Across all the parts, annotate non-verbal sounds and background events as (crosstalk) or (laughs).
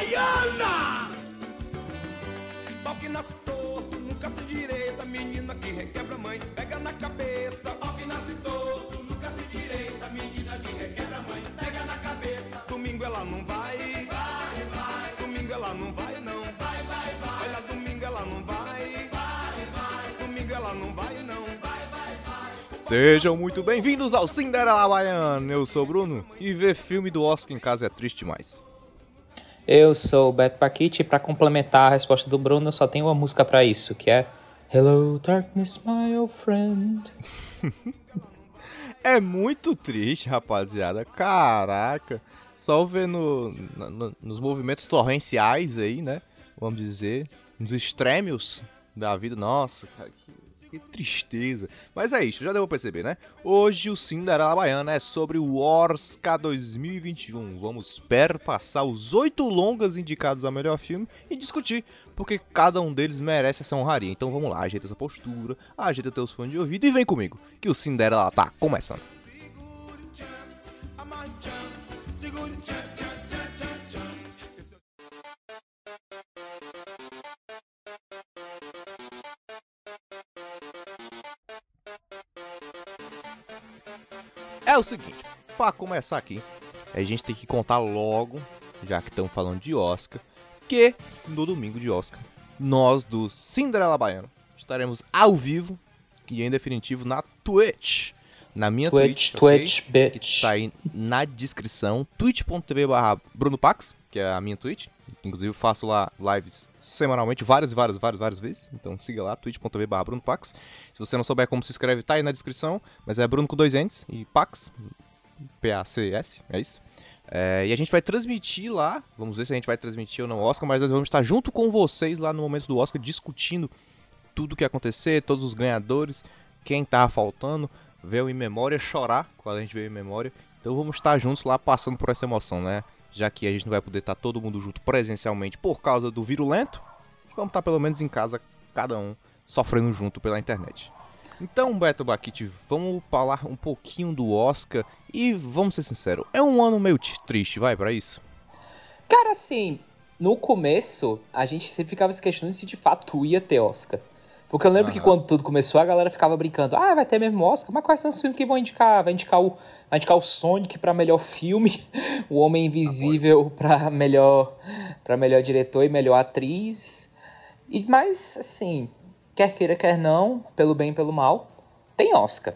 Baiana! Pau que nasce torto, nunca se direita, menina que requebra mãe, pega na cabeça. Pau que nasce torto, nunca se direita, menina que requebra mãe, pega na cabeça. Domingo ela não vai, vai, vai. Domingo ela não vai não, vai, vai, vai. Olha, domingo ela não vai, vai, vai. Domingo ela não vai não, vai, vai, vai. Sejam muito bem-vindos ao Cinderela Baiano. Eu sou o Bruno e ver filme do Oscar em casa é triste demais. Eu sou o Beto Paquite e para complementar a resposta do Bruno, eu só tenho uma música para isso, que é Hello Darkness, my old friend. (laughs) É muito triste, rapaziada. Caraca. Só vendo no, no, nos movimentos torrenciais aí, né? Vamos dizer. Nos extremos da vida. Nossa, cara, que, que tristeza. Mas é isso, já pra perceber, né? Hoje o Cinderela Baiana é sobre o Oscar 2021. Vamos perpassar os oito longas indicados a melhor filme e discutir porque cada um deles merece essa honraria. Então vamos lá, ajeita essa postura, ajeita teus fones de ouvido e vem comigo, que o Cinderela tá começando. Segure o seguinte, pra começar aqui, a gente tem que contar logo, já que estamos falando de Oscar, que no domingo de Oscar, nós do Cinderela Baiano estaremos ao vivo e em definitivo na Twitch. Na minha Twitch, Twitch, Twitch, ok? bitch. que tá aí na descrição, twitch.tv barra Bruno Pax, que é a minha Twitch. Inclusive faço lá lives semanalmente, várias, várias, várias, várias vezes. Então siga lá, twitch.tv barra Bruno Pax. Se você não souber como se escreve, tá aí na descrição. Mas é Bruno com dois N's e Pax, P-A-C-S, é isso. É, e a gente vai transmitir lá, vamos ver se a gente vai transmitir ou não o Oscar, mas nós vamos estar junto com vocês lá no momento do Oscar, discutindo tudo o que acontecer, todos os ganhadores, quem tava faltando, ver o em memória, chorar quando a gente vê o em memória. Então vamos estar juntos lá passando por essa emoção, né? Já que a gente não vai poder estar todo mundo junto presencialmente por causa do virulento, vamos estar pelo menos em casa, cada um, sofrendo junto pela internet. Então, Beto Baquite, vamos falar um pouquinho do Oscar e vamos ser sinceros, é um ano meio triste, vai pra isso? Cara, assim, no começo, a gente sempre ficava se questionando se de fato ia ter Oscar. Porque eu lembro que Aham. quando tudo começou, a galera ficava brincando, ah, vai ter mesmo Oscar, mas quais são os filmes que vão indicar? Vai indicar o, vai indicar o Sonic pra melhor filme, (laughs) o Homem Invisível pra melhor, pra melhor diretor e melhor atriz. E, mas, assim, quer queira, quer não, pelo bem e pelo mal, tem Oscar.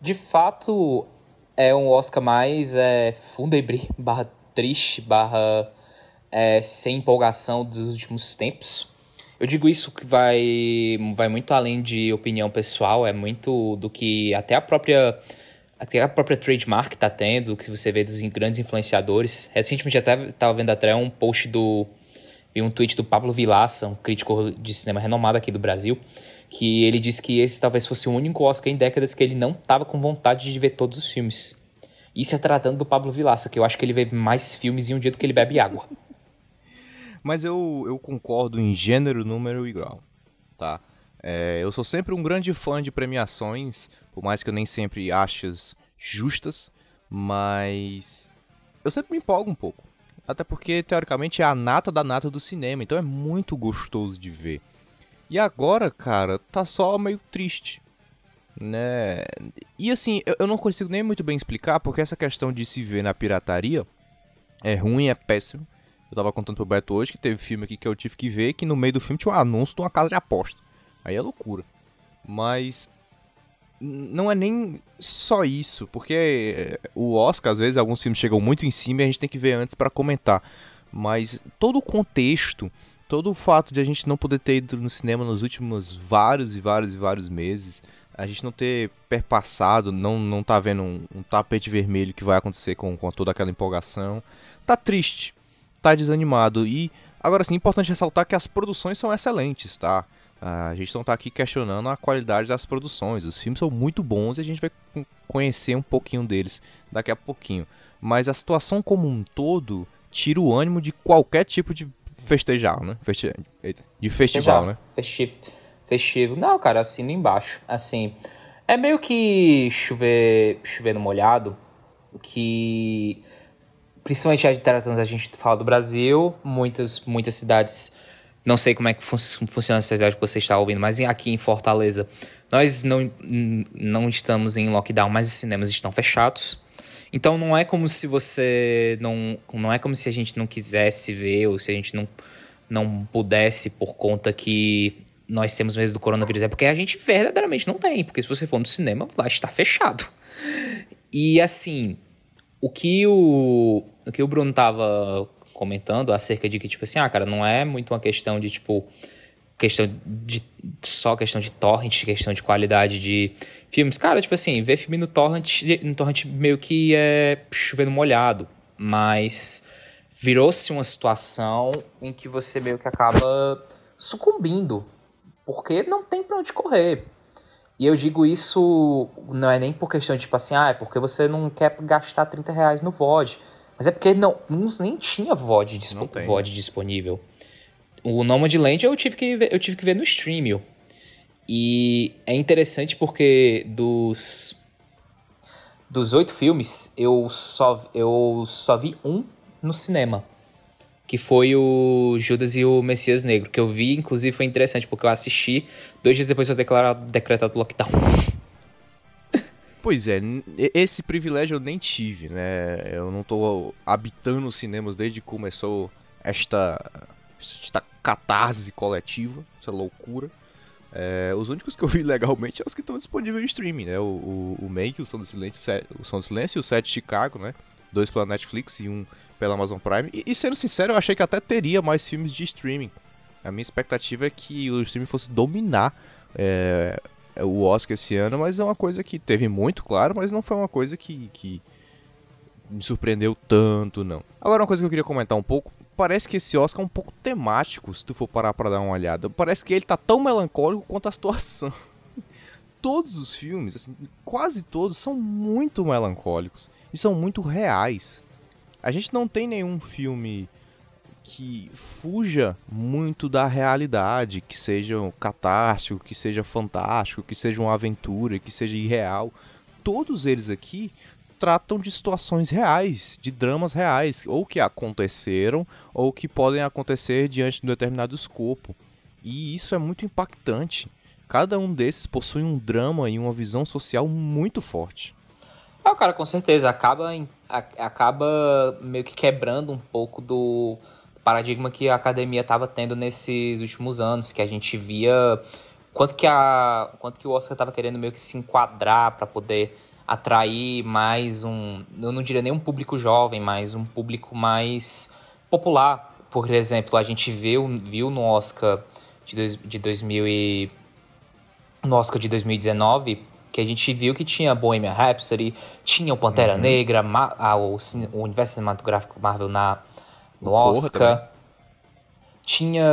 De fato, é um Oscar mais é, fundebre, barra triste, barra é, sem empolgação dos últimos tempos. Eu digo isso que vai, vai muito além de opinião pessoal, é muito do que até a própria até a própria trademark tá tendo, que você vê dos grandes influenciadores. Recentemente até tava vendo até um post do vi um tweet do Pablo Vilaça, um crítico de cinema renomado aqui do Brasil, que ele disse que esse talvez fosse o único Oscar em décadas que ele não tava com vontade de ver todos os filmes. Isso é tratando do Pablo Vilaça, que eu acho que ele vê mais filmes em um dia do que ele bebe água. Mas eu, eu concordo em gênero, número e grau, tá? É, eu sou sempre um grande fã de premiações, por mais que eu nem sempre ache as justas, mas eu sempre me empolgo um pouco. Até porque, teoricamente, é a nata da nata do cinema, então é muito gostoso de ver. E agora, cara, tá só meio triste, né? E assim, eu, eu não consigo nem muito bem explicar, porque essa questão de se ver na pirataria é ruim, é péssimo. Eu tava contando pro Beto hoje que teve filme aqui que eu tive que ver que no meio do filme tinha um anúncio de uma casa de aposta. Aí é loucura. Mas não é nem só isso, porque é, o Oscar, às vezes, alguns filmes chegam muito em cima e a gente tem que ver antes pra comentar. Mas todo o contexto, todo o fato de a gente não poder ter ido no cinema nos últimos vários e vários e vários meses, a gente não ter perpassado, não, não tá vendo um, um tapete vermelho que vai acontecer com, com toda aquela empolgação, tá triste tá desanimado. E agora sim, é importante ressaltar que as produções são excelentes, tá? Ah, A gente não tá aqui questionando a qualidade das produções. Os filmes são muito bons e a gente vai con- conhecer um pouquinho deles daqui a pouquinho. Mas a situação como um todo tira o ânimo de qualquer tipo de festejar, né? Feste... Eita, de festival, né? Festivo. Festivo. Não, cara, assino embaixo. Assim, é meio que chover, chover no molhado, que principalmente a de tratando a gente fala do Brasil, muitas, muitas cidades, não sei como é que fun funciona essa cidade que você está ouvindo, mas aqui em Fortaleza, nós não, não estamos em lockdown, mas os cinemas estão fechados. Então não é como se você não, não é como se a gente não quisesse ver ou se a gente não não pudesse por conta que nós temos medo do coronavírus. É porque a gente verdadeiramente não tem, porque se você for no cinema, vai estar fechado. E assim, o que o, o que o Bruno tava comentando acerca de que, tipo assim, ah, cara, não é muito uma questão de, tipo, questão de só questão de torrent, questão de qualidade de filmes. Cara, tipo assim, ver filme no torrent, no torrent meio que é chovendo molhado, mas virou-se uma situação em que você meio que acaba sucumbindo, porque não tem pra onde correr. E eu digo isso não é nem por questão de tipo assim, ah, é porque você não quer gastar 30 reais no VOD. Mas é porque não, nem tinha VOD, dispo, VOD disponível. O Nomadland eu tive que ver, eu tive que ver no Streamio. E é interessante porque dos dos oito filmes, eu só, eu só vi um no cinema. Que foi o Judas e o Messias Negro. Que eu vi, inclusive, foi interessante, porque eu assisti dois dias depois de eu declarar, decretado lockdown. (laughs) Pois é, esse privilégio eu nem tive, né? Eu não tô habitando os cinemas desde que começou esta, esta catarse coletiva, essa loucura. É, os únicos que eu vi (laughs) legalmente são os que estão disponíveis em streaming, né? O, o, o Make, o Som do Silêncio, o Som do Silêncio e o Set Chicago, né? Dois pela Netflix e um pela Amazon Prime. E, e, sendo sincero, eu achei que até teria mais filmes de streaming. A minha expectativa é que o streaming fosse dominar é, o Oscar esse ano, mas é uma coisa que teve muito, claro, mas não foi uma coisa que, que me surpreendeu tanto, não. Agora, uma coisa que eu queria comentar um pouco. Parece que esse Oscar é um pouco temático, se tu for parar pra dar uma olhada. Parece que ele tá tão melancólico quanto a situação. (laughs) todos os filmes, assim, quase todos, são muito melancólicos. E são muito reais. A gente não tem nenhum filme que fuja muito da realidade, que seja catártico, que seja fantástico, que seja uma aventura, que seja irreal. Todos eles aqui tratam de situações reais, de dramas reais, ou que aconteceram, ou que podem acontecer diante de um determinado escopo. E isso é muito impactante. Cada um desses possui um drama e uma visão social muito forte. Ah, cara, com certeza. Acaba, acaba meio que quebrando um pouco do paradigma que a academia estava tendo nesses últimos anos, que a gente via quanto que, a, quanto que o Oscar estava querendo meio que se enquadrar para poder atrair mais um, eu não diria nem um público jovem, mas um público mais popular. Por exemplo, a gente viu, viu no Oscar de, dois, de 2000 e, no Oscar de 2019 que a gente viu que tinha Bohemian Rhapsody, tinha o Pantera uhum. Negra, a, o, o universo cinematográfico Marvel na no Oscar. Tinha,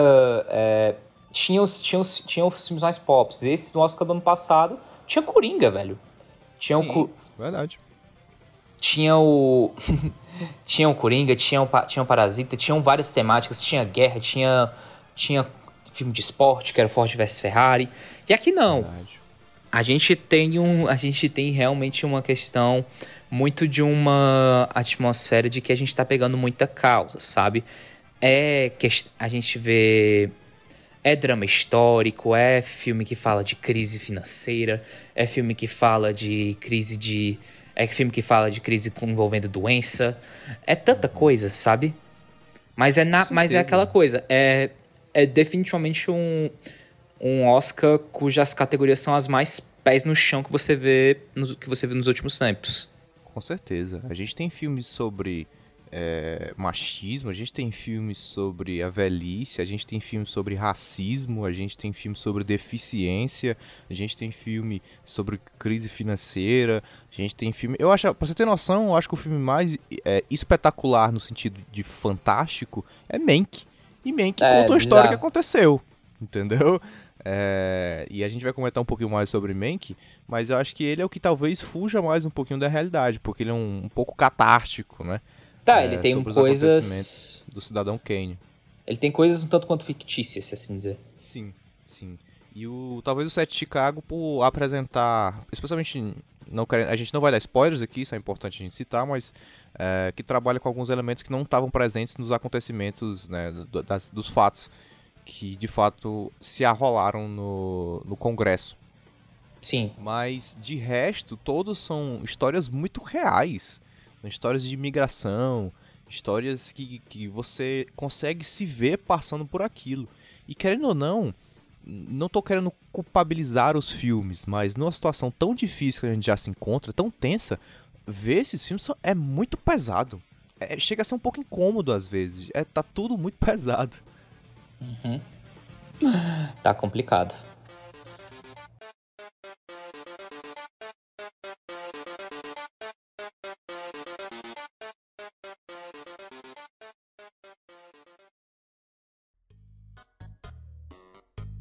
é, tinha, os, tinha, os, tinha os filmes mais pop. Esse no Oscar do ano passado tinha Coringa, velho. Tinha Sim, o. Verdade. Tinha o. (laughs) tinha o Coringa, tinha o, tinha o Parasita, tinham várias temáticas, tinha guerra, tinha, tinha filme de esporte, que era Ford vs Ferrari. E aqui não. Verdade. A gente tem um. A gente tem realmente uma questão muito de uma atmosfera de que a gente está pegando muita causa, sabe? É que a gente vê é drama histórico, é filme que fala de crise financeira, é filme que fala de crise de é filme que fala de crise envolvendo doença, é tanta coisa, sabe? Mas é na, mas é aquela coisa, é é definitivamente um um Oscar cujas categorias são as mais pés no chão que você vê nos, que você vê nos últimos tempos. Com certeza. A gente tem filmes sobre é, machismo, a gente tem filmes sobre a velhice, a gente tem filmes sobre racismo, a gente tem filmes sobre deficiência, a gente tem filme sobre crise financeira, a gente tem filme. Eu acho, pra você ter noção, eu acho que o filme mais é, espetacular no sentido de fantástico é Mank. E Mank é, conta uma história que aconteceu, entendeu? É, e a gente vai comentar um pouquinho mais sobre Mank, mas eu acho que ele é o que talvez fuja mais um pouquinho da realidade, porque ele é um, um pouco catártico, né? Tá, é, ele tem coisas. Do cidadão Kane. Ele tem coisas um tanto quanto fictícias, se assim dizer. Sim, sim. E o talvez o set Chicago por apresentar, especialmente não querendo, a gente não vai dar spoilers aqui, isso é importante a gente citar, mas é, que trabalha com alguns elementos que não estavam presentes nos acontecimentos, né, do, das, dos fatos que de fato se arrolaram no, no Congresso. Sim. Mas de resto, todos são histórias muito reais. Histórias de imigração, histórias que, que você consegue se ver passando por aquilo. E querendo ou não, não tô querendo culpabilizar os filmes, mas numa situação tão difícil que a gente já se encontra, tão tensa, ver esses filmes é muito pesado. É, chega a ser um pouco incômodo às vezes. É, tá tudo muito (laughs) pesado. Uhum. Tá complicado.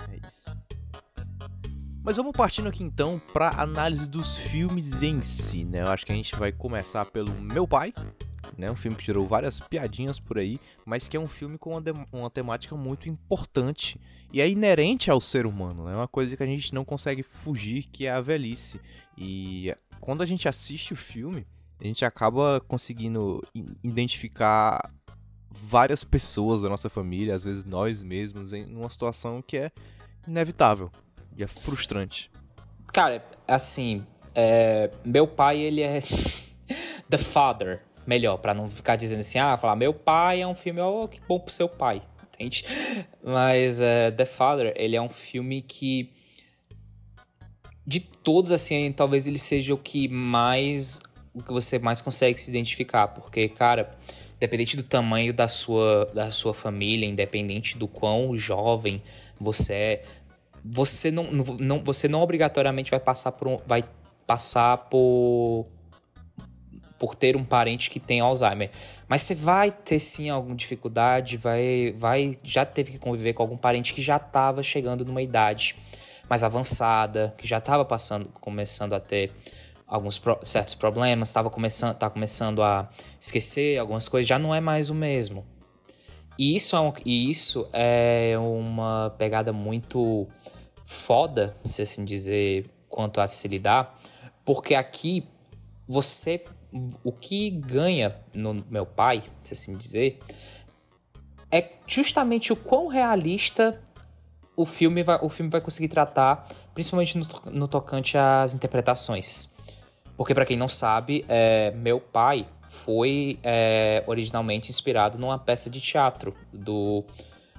É. Mas vamos partindo aqui então para análise dos filmes em si, né? Eu acho que a gente vai começar pelo Meu Pai, né? Um filme que gerou várias piadinhas por aí, mas que é um filme com uma, uma temática muito importante e é inerente ao ser humano, né? Uma coisa que a gente não consegue fugir, que é a velhice. E quando a gente assiste o filme, a gente acaba conseguindo identificar várias pessoas da nossa família, às vezes nós mesmos, em uma situação que é inevitável e é frustrante. Cara, assim, é, meu pai, ele é (laughs) The Father, melhor, para não ficar dizendo assim, ah, falar meu pai é um filme, oh, que bom pro seu pai, (laughs) entende? Mas uh, The Father, ele é um filme que de todos, assim, talvez ele seja o que mais, o que você mais consegue se identificar, porque, cara, independente do tamanho da sua, da sua família, independente do quão jovem você é, você não, não, você não obrigatoriamente vai passar por vai passar por por ter um parente que tem Alzheimer, mas você vai ter sim alguma dificuldade, vai vai já teve que conviver com algum parente que já estava chegando numa idade mais avançada, que já estava passando começando a ter alguns pro, certos problemas, estava começando tá começando a esquecer algumas coisas, já não é mais o mesmo. E isso é, um, e isso é uma pegada muito foda, se assim dizer, quanto a se lidar, porque aqui você. O que ganha no meu pai, se assim dizer, é justamente o quão realista o filme vai, o filme vai conseguir tratar, principalmente no, no tocante às interpretações. Porque, para quem não sabe, é, meu pai foi é, originalmente inspirado numa peça de teatro do,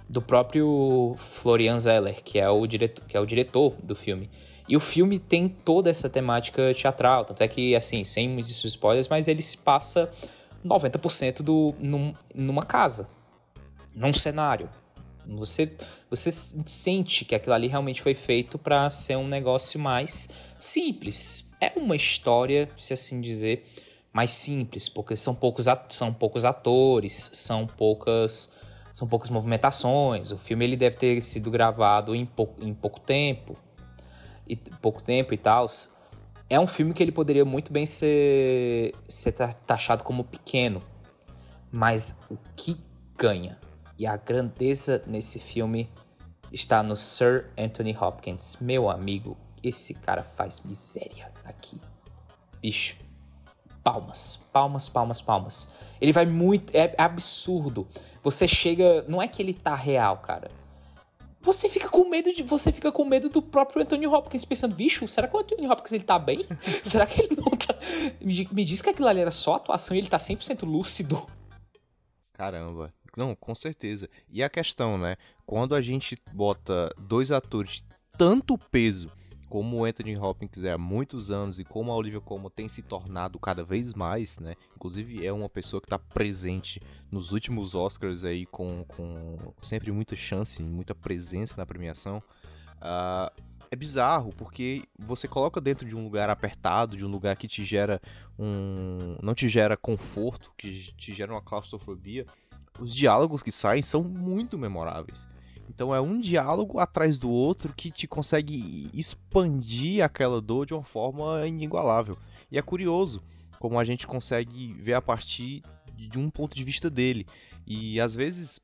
do próprio Florian Zeller, que é, o diretor, que é o diretor do filme. E o filme tem toda essa temática teatral, tanto é que, assim, sem muitos spoilers, mas ele se passa 90% do, num, numa casa, num cenário. Você, você sente que aquilo ali realmente foi feito para ser um negócio mais simples. É uma história, se assim dizer, mais simples, porque são poucos, são poucos atores, são poucas são poucas movimentações. O filme ele deve ter sido gravado em, pou, em pouco tempo e pouco tempo e tal. É um filme que ele poderia muito bem ser, ser taxado como pequeno, mas o que ganha e a grandeza nesse filme está no Sir Anthony Hopkins. Meu amigo, esse cara faz miséria aqui. Bicho, palmas, palmas, palmas, palmas. Ele vai muito. É absurdo. Você chega. Não é que ele tá real, cara. Você fica com medo de. Você fica com medo do próprio Anthony Hopkins, pensando, bicho, será que o Anthony Hopkins ele tá bem? (laughs) será que ele não tá. Me, me diz que aquilo ali era só atuação e ele tá 100% lúcido. Caramba. Não, com certeza. E a questão, né? Quando a gente bota dois atores de tanto peso como o Anthony Hopkins é há muitos anos e como a Olivia Colman tem se tornado cada vez mais, né? Inclusive é uma pessoa que está presente nos últimos Oscars aí com, com sempre muita chance, muita presença na premiação. Uh, é bizarro porque você coloca dentro de um lugar apertado, de um lugar que te gera um, não te gera conforto, que te gera uma claustrofobia. Os diálogos que saem são muito memoráveis. Então é um diálogo atrás do outro que te consegue expandir aquela dor de uma forma inigualável. E é curioso como a gente consegue ver a partir de um ponto de vista dele. E às vezes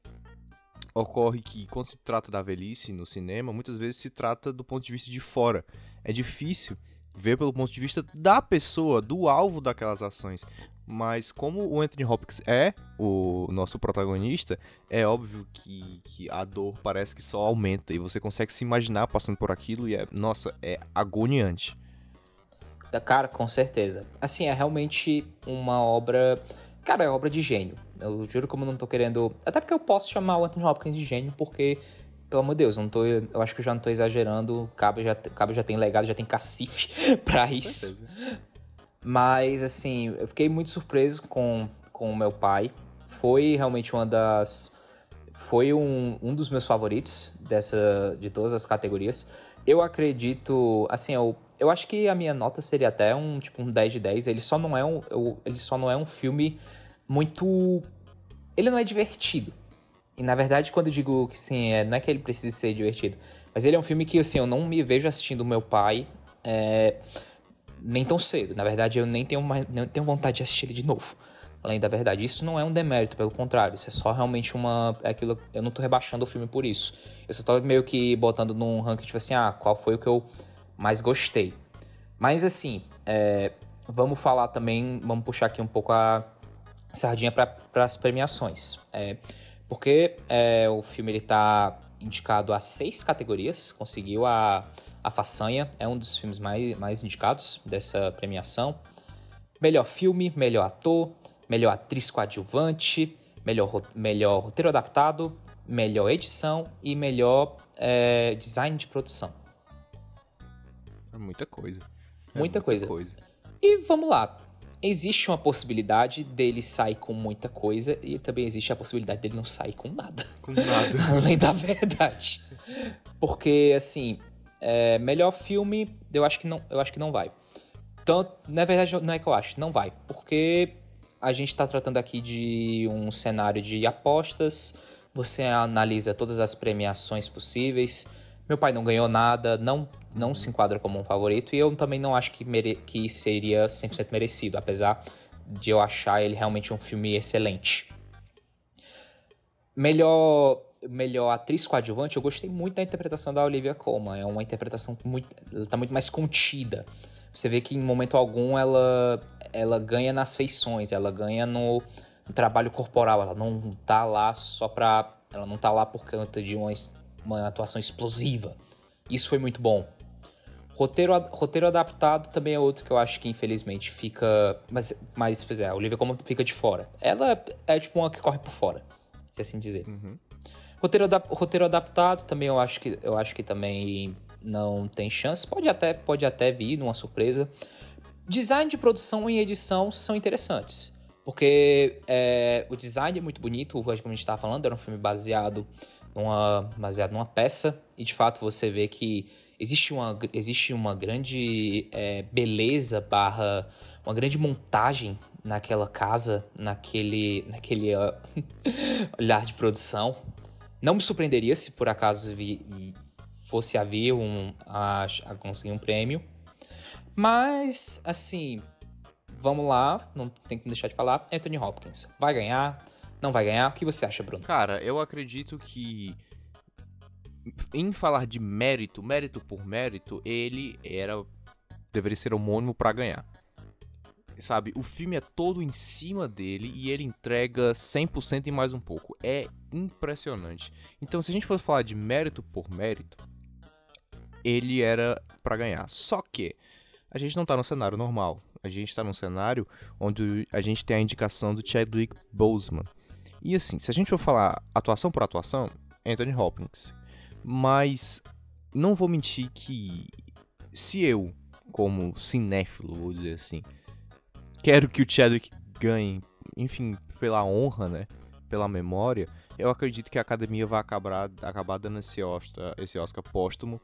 ocorre que quando se trata da velhice no cinema, muitas vezes se trata do ponto de vista de fora. É difícil ver pelo ponto de vista da pessoa, do alvo daquelas ações. Mas como o Anthony Hopkins é o nosso protagonista, é óbvio que, que a dor parece que só aumenta e você consegue se imaginar passando por aquilo e é, nossa, é agoniante. Cara, com certeza. Assim, é realmente uma obra. Cara, é obra de gênio. Eu juro como eu não tô querendo. Até porque eu posso chamar o Anthony Hopkins de gênio, porque, pelo amor de Deus, eu, não tô... eu acho que eu já não tô exagerando. Cabo já, Cabo já tem legado, já tem cacife (laughs) pra isso. Mas, assim, eu fiquei muito surpreso com com o meu pai. Foi realmente uma das. Foi um, um dos meus favoritos dessa de todas as categorias. Eu acredito, assim, eu, eu acho que a minha nota seria até um tipo um 10 de 10. Ele só não é um, eu, ele só não é um filme muito ele não é divertido. E na verdade, quando eu digo que sim, é, não é que ele precise ser divertido, mas ele é um filme que assim, eu não me vejo assistindo o meu pai é, nem tão cedo. Na verdade, eu nem tenho, mais, nem tenho vontade de assistir ele de novo. Além da verdade, isso não é um demérito, pelo contrário, isso é só realmente uma. É aquilo, eu não tô rebaixando o filme por isso. Eu só tô meio que botando num ranking, tipo assim, ah, qual foi o que eu mais gostei. Mas assim, é, vamos falar também, vamos puxar aqui um pouco a sardinha para as premiações. É, porque é, o filme ele tá indicado a seis categorias, conseguiu a, a façanha, é um dos filmes mais, mais indicados dessa premiação. Melhor filme, melhor ator, melhor atriz coadjuvante, melhor, melhor roteiro adaptado, melhor edição e melhor é, design de produção. É muita coisa. É muita, muita coisa. coisa. E vamos lá. Existe uma possibilidade dele sair com muita coisa e também existe a possibilidade dele não sair com nada. Com nada. (laughs) Além da verdade. Porque, assim, é, melhor filme, eu acho que não, eu acho que não vai. Tanto, na verdade, não é que eu acho, não vai. Porque a gente está tratando aqui de um cenário de apostas. Você analisa todas as premiações possíveis. Meu pai não ganhou nada, não, não se enquadra como um favorito. E eu também não acho que, mere que seria 100% merecido, apesar de eu achar ele realmente um filme excelente. Melhor, melhor atriz coadjuvante, eu gostei muito da interpretação da Olivia Colman. É uma interpretação muito, ela tá muito mais contida. Você vê que em momento algum ela, ela ganha nas feições, ela ganha no, no trabalho corporal, ela não tá lá só pra. Ela não tá lá por conta de uma, uma atuação explosiva. Isso foi muito bom. Roteiro, roteiro adaptado também é outro que eu acho que infelizmente fica. Mas, mas pois é, a Olivia como fica de fora. Ela é tipo uma que corre por fora, se assim dizer. Uhum. Roteiro, roteiro adaptado também eu acho que eu acho que também não tem chance. Pode até, pode até vir numa surpresa. Design de produção e edição são interessantes. Porque é, o design é muito bonito, como a gente estava falando, era um filme baseado numa, baseado numa peça, e de fato você vê que existe uma, existe uma grande é, beleza barra uma grande montagem naquela casa, naquele, naquele uh, (laughs) olhar de produção. Não me surpreenderia se por acaso vi, fosse haver um, a, a conseguir um prêmio. Mas, assim, vamos lá, não tem que deixar de falar. Anthony Hopkins vai ganhar, não vai ganhar? O que você acha, Bruno? Cara, eu acredito que em falar de mérito, mérito por mérito, ele era deveria ser homônimo para ganhar. Sabe, o filme é todo em cima dele e ele entrega 100% e mais um pouco. É impressionante. Então, se a gente fosse falar de mérito por mérito, ele era para ganhar. Só que a gente não tá no cenário normal. A gente tá num cenário onde a gente tem a indicação do Chadwick Boseman. E assim, se a gente for falar atuação por atuação, Anthony Hopkins. Mas não vou mentir que se eu, como cinéfilo, vou dizer assim, quero que o Chadwick ganhe, enfim, pela honra, né? Pela memória, eu acredito que a academia vai acabar, acabar dando esse Oscar, esse Oscar póstumo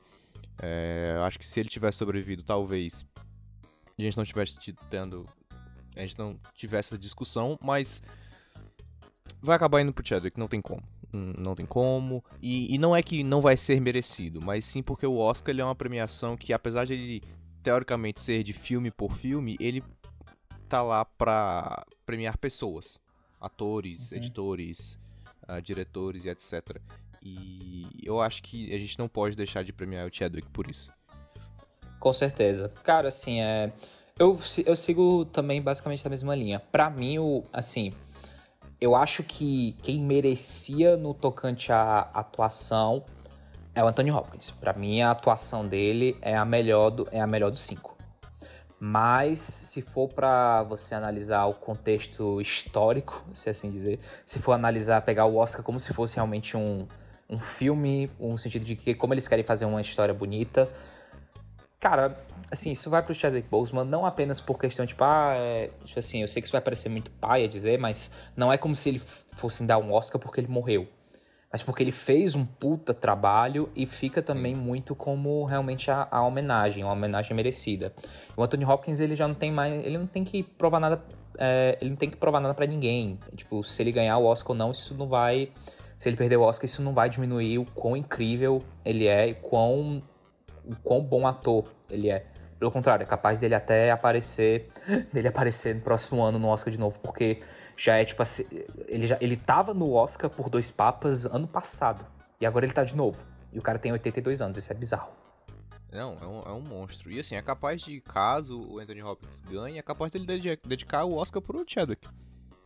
é, acho que se ele tivesse sobrevivido, talvez a gente não tivesse tendo. A gente não tivesse essa discussão, mas vai acabar indo pro Chadwick, não tem como. Não tem como. E, e, não é que não vai ser merecido, mas sim porque o Oscar é uma premiação que, apesar de ele teoricamente ser de filme por filme, ele tá lá pra premiar pessoas. Atores, uhum. editores, uh, diretores e etc. E eu acho que a gente não pode deixar de premiar o Chadwick por isso. Com certeza. Cara, assim, é. Eu, eu sigo também basicamente na mesma linha. Pra mim, o, assim, eu acho que quem merecia no tocante à atuação é o Anthony Hopkins. Para mim, a atuação dele é a melhor do, é a melhor dos cinco. Mas se for para você analisar o contexto histórico, (laughs) se assim dizer, se for analisar, pegar o Oscar como se fosse realmente um, um filme, um sentido de que como eles querem fazer uma história bonita, cara, assim, isso vai pro Chadwick Boseman não apenas por questão de, tipo, ah, é, tipo assim, eu sei que isso vai parecer muito pai a dizer, mas não é como se ele fosse dar um Oscar porque ele morreu mas porque ele fez um puta trabalho e fica também muito como realmente a, a homenagem, uma homenagem merecida. O Anthony Hopkins ele já não tem mais, ele não tem que provar nada, é, ele não tem que provar nada para ninguém. Tipo, se ele ganhar o Oscar ou não, isso não vai, se ele perder o Oscar, isso não vai diminuir o quão incrível ele é e quão, o quão bom ator ele é. Pelo contrário, é capaz dele até aparecer, (laughs) dele aparecer no próximo ano no Oscar de novo, porque já é tipo assim, ele já ele tava no Oscar por Dois Papas ano passado e agora ele tá de novo. E o cara tem 82 anos, isso é bizarro. Não, é um, é um monstro. E assim, é capaz de, caso o Anthony Hopkins ganhe, é capaz dele dedicar o Oscar pro Chadwick.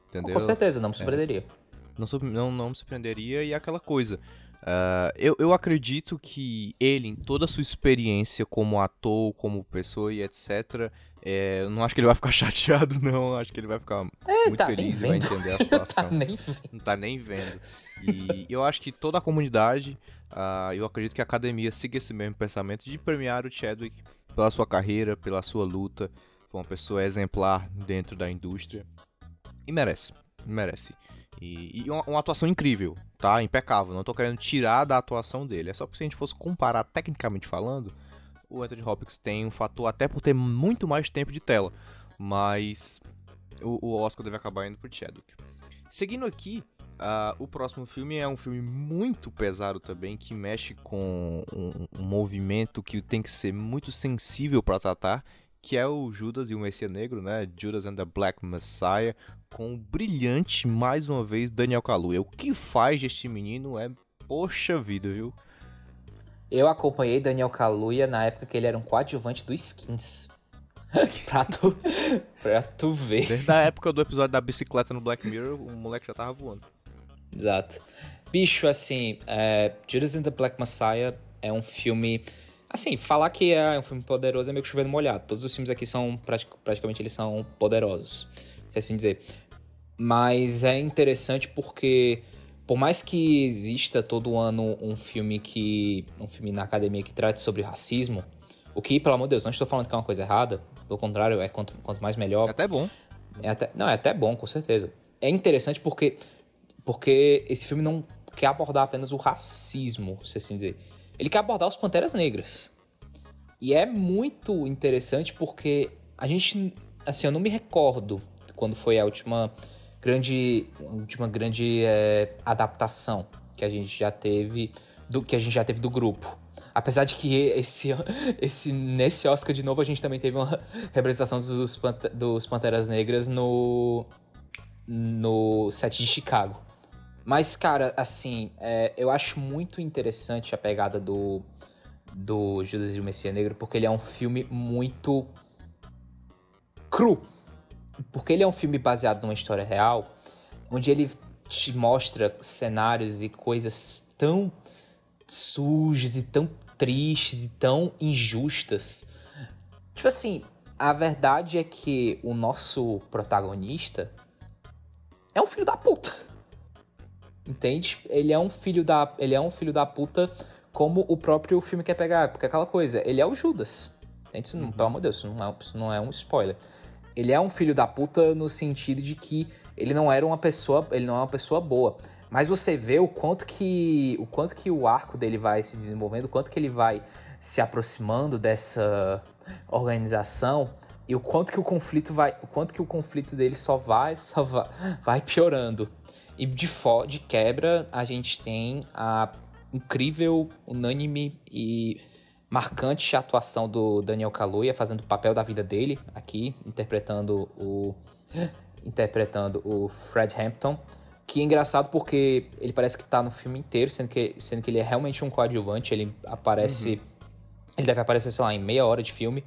Entendeu? Com certeza, não me é. surpreenderia. É. Não, não, não me surpreenderia e aquela coisa. Uh, eu, eu acredito que ele, em toda a sua experiência como ator, como pessoa e etc., é, eu não acho que ele vai ficar (laughs) chateado, não. Acho que ele vai ficar é, muito tá feliz e vai entender a (laughs) situação. tá nem vendo. Não tá nem vendo. E eu acho que toda a comunidade, uh, eu acredito que a academia siga esse mesmo pensamento de premiar o Chadwick pela sua carreira, pela sua luta. Foi uma pessoa exemplar dentro da indústria. E merece. Merece. E, e uma, uma, atuação incrível, tá? Impecável. Não tô querendo tirar da atuação dele. É só porque se a gente fosse comparar tecnicamente falando, o Anthony Hopkins tem um fator até por ter muito mais tempo de tela. Mas o, o Oscar deve acabar indo pro Chadwick. Seguindo aqui, uh, o próximo filme é um filme muito pesado também, que mexe com um, um movimento que tem que ser muito sensível para tratar, que é o Judas e o Messias Negro, né? Judas and the Black Messiah, com o brilhante, mais uma vez, Daniel Kaluuya. O que faz este menino é, poxa vida, viu? Eu acompanhei Daniel Kaluuya na época que ele era um coadjuvante do Skins. (laughs) pra, tu, pra tu ver. Desde a época do episódio da bicicleta no Black Mirror, o moleque já tava voando. Exato. Bicho, assim, é, Judas and the Black Messiah é um filme Assim, falar que é um filme poderoso é meio que chovendo molhado. Todos os filmes aqui são, praticamente, eles são poderosos, se assim dizer. Mas é interessante porque, por mais que exista todo ano um filme que. um filme na academia que trate sobre racismo, o que, pelo amor de Deus, não estou falando que é uma coisa errada, pelo contrário, é quanto, quanto mais melhor. É até bom. É até, não, é até bom, com certeza. É interessante porque, porque esse filme não quer abordar apenas o racismo, se assim dizer ele quer abordar os Panteras Negras. E é muito interessante porque a gente, assim, eu não me recordo quando foi a última grande, grande é, adaptação que a gente já teve do que a gente já teve do grupo. Apesar de que esse, (laughs) esse nesse Oscar de novo a gente também teve uma (laughs) representação dos, dos Panteras Negras no no set de Chicago. Mas, cara, assim, é, eu acho muito interessante a pegada do, do Judas e o Messias Negro, porque ele é um filme muito cru. Porque ele é um filme baseado numa história real, onde ele te mostra cenários e coisas tão sujas e tão tristes e tão injustas. Tipo assim, a verdade é que o nosso protagonista é um filho da puta. Entende? Ele é um filho da, ele é um filho da puta como o próprio filme quer pegar, porque é aquela coisa, ele é o Judas. Entende? Não, uhum. Pelo amor de Deus, isso não, é, isso não é um spoiler. Ele é um filho da puta no sentido de que ele não era uma pessoa, ele não é uma pessoa boa. Mas você vê o quanto que o quanto que o arco dele vai se desenvolvendo, o quanto que ele vai se aproximando dessa organização e o quanto que o conflito vai, o quanto que o conflito dele só vai, (laughs) só vai, vai piorando. E de, de quebra, a gente tem a incrível, unânime e marcante atuação do Daniel Kaluuya fazendo o papel da vida dele aqui, interpretando o (gasps) interpretando o Fred Hampton, que é engraçado porque ele parece que tá no filme inteiro, sendo que, sendo que ele é realmente um coadjuvante, ele aparece uhum. Ele deve aparecer, sei lá, em meia hora de filme.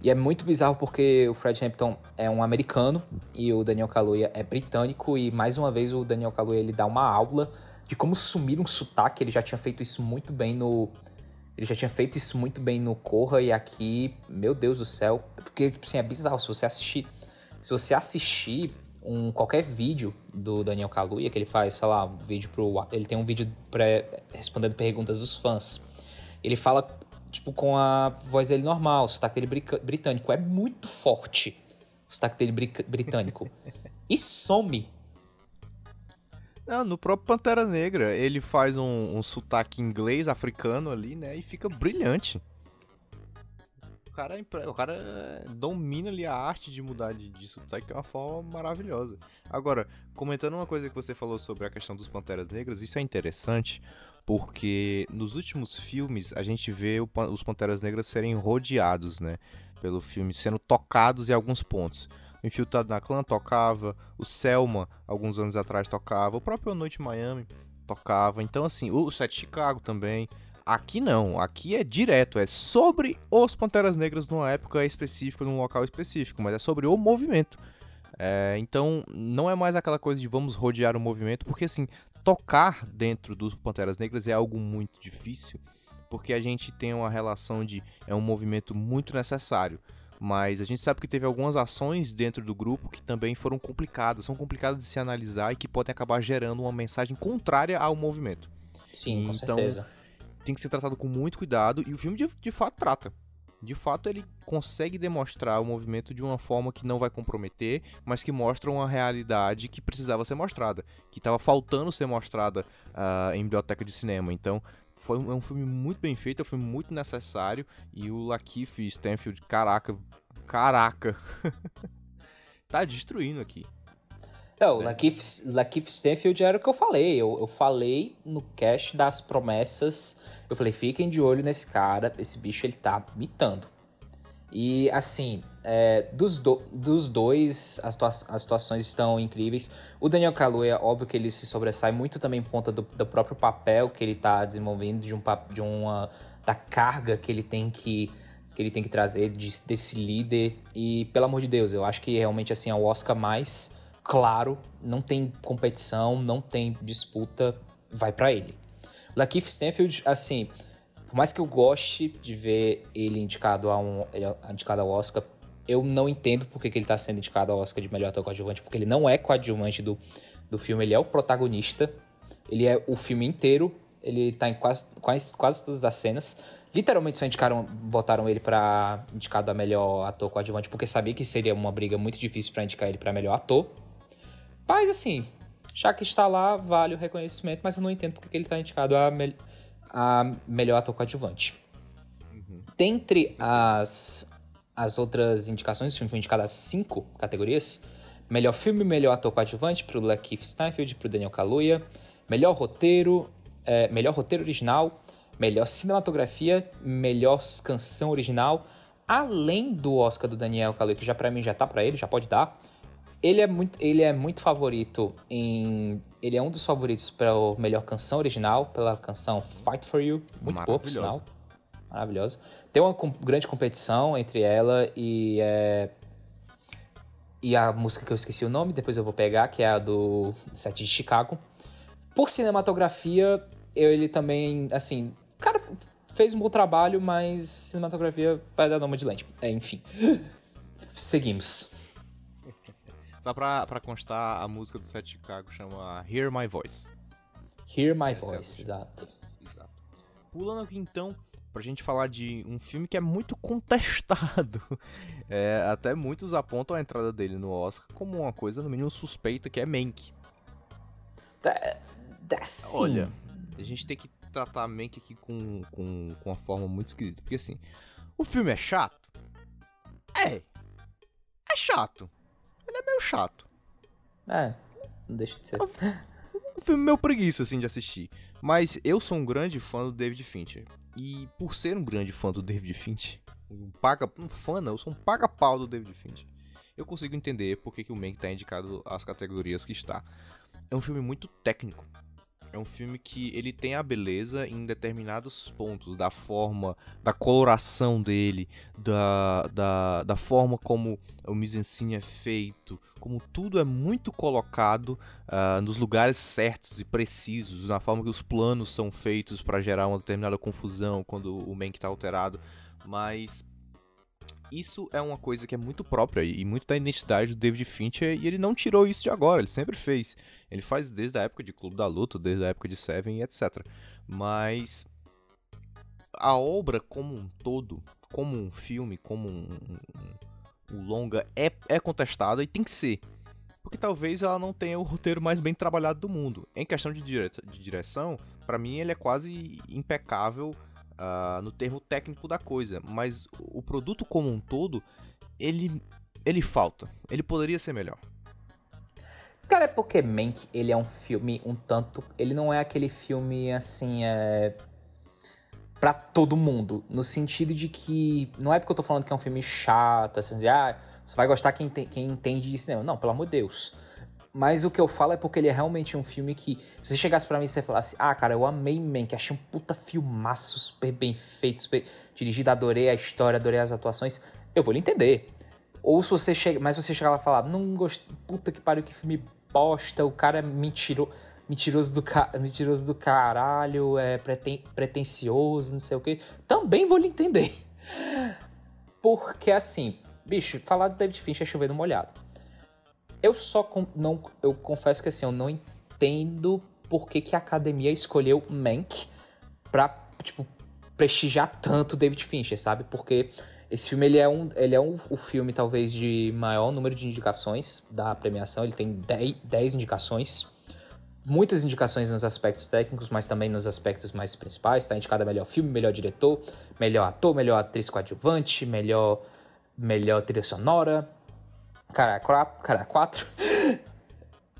E é muito bizarro porque o Fred Hampton é um americano e o Daniel Kaluuya é britânico. E mais uma vez o Daniel Kaluuya ele dá uma aula de como sumir um sotaque. Ele já tinha feito isso muito bem no. Ele já tinha feito isso muito bem no Corra e aqui, meu Deus do céu. Porque, tipo assim, é bizarro. Se você assistir. Se você assistir um, qualquer vídeo do Daniel Kaluuya, que ele faz, sei lá, um vídeo pro. Ele tem um vídeo pré, respondendo perguntas dos fãs. Ele fala tipo, com a voz dele normal, o sotaque dele britânico. É muito forte o sotaque dele britânico. e some. Não, no próprio Pantera Negra, ele faz um, um sotaque inglês, africano ali, né? E fica brilhante. O cara, é o cara domina ali a arte de mudar de, de sotaque de uma forma maravilhosa. Agora, comentando uma coisa que você falou sobre a questão dos Panteras Negras, isso é interessante, porque nos últimos filmes a gente vê os Panteras Negras serem rodeados, né? Pelo filme, sendo tocados em alguns pontos. Infiltrado na Clã tocava, o Selma, alguns anos atrás, tocava, o próprio Noite Miami tocava. Então, assim, o Set Chicago também. Aqui não, aqui é direto, é sobre os Panteras Negras numa época específica, num local específico, mas é sobre o movimento. É, então, não é mais aquela coisa de vamos rodear o movimento, porque assim, tocar dentro dos Panteras Negras é algo muito difícil, porque a gente tem uma relação de é um movimento muito necessário, mas a gente sabe que teve algumas ações dentro do grupo que também foram complicadas, são complicadas de se analisar e que podem acabar gerando uma mensagem contrária ao movimento. Sim, com então, certeza. Tem que ser tratado com muito cuidado e o filme de, de fato trata de fato ele consegue demonstrar o movimento de uma forma que não vai comprometer, mas que mostra uma realidade que precisava ser mostrada, que estava faltando ser mostrada uh, em biblioteca de cinema. Então foi um, é um filme muito bem feito, é um filme muito necessário e o Lakeith Stanfield, caraca, caraca, (laughs) tá destruindo aqui. Não, o é. Lakeith, Lakeith Stanfield era o que eu falei. Eu, eu falei no cast das promessas. Eu falei, fiquem de olho nesse cara. Esse bicho, ele tá mitando. E, assim, é, dos, do, dos dois, as, as situações estão incríveis. O Daniel Kaluuya, óbvio que ele se sobressai muito também por conta do, do próprio papel que ele tá desenvolvendo, de, um, de uma... da carga que ele tem que que ele tem que trazer de, desse líder e pelo amor de Deus eu acho que realmente assim é o Oscar mais claro, não tem competição, não tem disputa, vai para ele. Lakeith Stanfield, assim, por mais que eu goste de ver ele indicado a um indicado ao Oscar, eu não entendo porque que ele tá sendo indicado ao Oscar de melhor ator coadjuvante, porque ele não é coadjuvante do, do filme, ele é o protagonista, ele é o filme inteiro, ele tá em quase, quase, quase todas as cenas. Literalmente só indicaram, botaram ele para indicado a melhor ator coadjuvante, porque sabia que seria uma briga muito difícil para indicar ele para melhor ator. Mas assim, já que está lá, vale o reconhecimento, mas eu não entendo porque ele está indicado a, me a melhor ator coadjuvante. Uhum. Dentre as, as outras indicações, o filme foi indicado a cinco categorias. Melhor filme, melhor ator coadjuvante para o Lakeith Stanfield, para o Daniel Kaluuya. Melhor roteiro, é, melhor roteiro original, melhor cinematografia, melhor canção original, além do Oscar do Daniel Kaluuya, que já para mim já tá para ele, já pode dar. Ele é muito, ele é muito favorito em. Ele é um dos favoritos para melhor canção original, pela canção Fight for You. Muito boa, por sinal. Maravilhosa. Tem uma com, grande competição entre ela e. É, e a música que eu esqueci o nome, depois eu vou pegar, que é a do set de Chicago. Por cinematografia, eu, ele também, assim, cara, fez um bom trabalho, mas cinematografia vai dar nome de lente. É, enfim. (laughs) Seguimos. (laughs) Só pra, pra constar, a música do Set Chicago chama Hear My Voice. Hear My Essa Voice, é exato. Exato. Pulando aqui então, pra gente falar de um filme que é muito (laughs) contestado. É, até muitos apontam a entrada dele no Oscar como uma coisa, no mínimo, suspeita, que é Mank. That, sim. Olha, a gente tem que tratar Mank aqui com, com, com uma forma muito esquisita. Porque assim, o filme é chato? É. É chato ele é meio chato. É, não deixa de ser. Um filme meio preguiça, assim, de assistir. Mas eu sou um grande fã do David Fincher. E por ser um grande fã do David Fincher, um paga, um fã não, eu sou um paga-pau do David Fincher. Eu consigo entender por que, o Mank tá indicado às categorias que está. É um filme muito técnico. É um filme que ele tem a beleza em determinados pontos, da forma, da coloração dele, da, da, da forma como o mise é feito, como tudo é muito colocado uh, nos lugares certos e precisos, na forma que os planos são feitos para gerar uma determinada confusão quando o Mank está alterado. Mas isso é uma coisa que é muito própria e muito da identidade do David Fincher e ele não tirou isso de agora, ele sempre fez. Ele faz desde a época de Clube da Luta, desde a época de Seven e etc. Mas a obra como um todo, como um filme, como um, um, um longa, é, é contestada e tem que ser. Porque talvez ela não tenha o roteiro mais bem trabalhado do mundo. Em questão de, dire de direção, para mim ele é quase impecável uh, no termo técnico da coisa, mas o produto como um todo, ele, ele falta. Ele poderia ser melhor. Cara, é porque Mank, ele é um filme um tanto... Ele não é aquele filme, assim, é... Pra todo mundo. No sentido de que... Não é porque eu tô falando que é um filme chato, assim, ah, você vai gostar quem, quem entende de cinema. Não, pelo amor de Deus. Mas o que eu falo é porque ele é realmente um filme que, se você chegasse para mim e você falasse, ah, cara, eu amei Man, que achei um puta filmaço, super bem feito, super dirigido, adorei a história, adorei as atuações, eu vou lhe entender. Ou se você chega, mas você chegar lá e falar, não gostei, puta que pariu, que filme bosta, o cara é mentiro, mentiroso do, mentiroso do caralho, é preten, pretencioso, não sei o que, também vou lhe entender. (laughs) Porque assim, bicho, falar do David Fincher é chover no molhado. Eu só com, não. Eu confesso que assim, eu não entendo por que, que a academia escolheu Mank pra, tipo, prestigiar tanto David Fincher, sabe? Porque esse filme ele é um, ele é um, o filme talvez de maior número de indicações da premiação. Ele tem 10, indicações. Muitas indicações nos aspectos técnicos, mas também nos aspectos mais principais. Está indicado a melhor filme, melhor diretor, melhor ator, melhor atriz coadjuvante, melhor, melhor trilha sonora, Cara, quatro. Cara, quatro.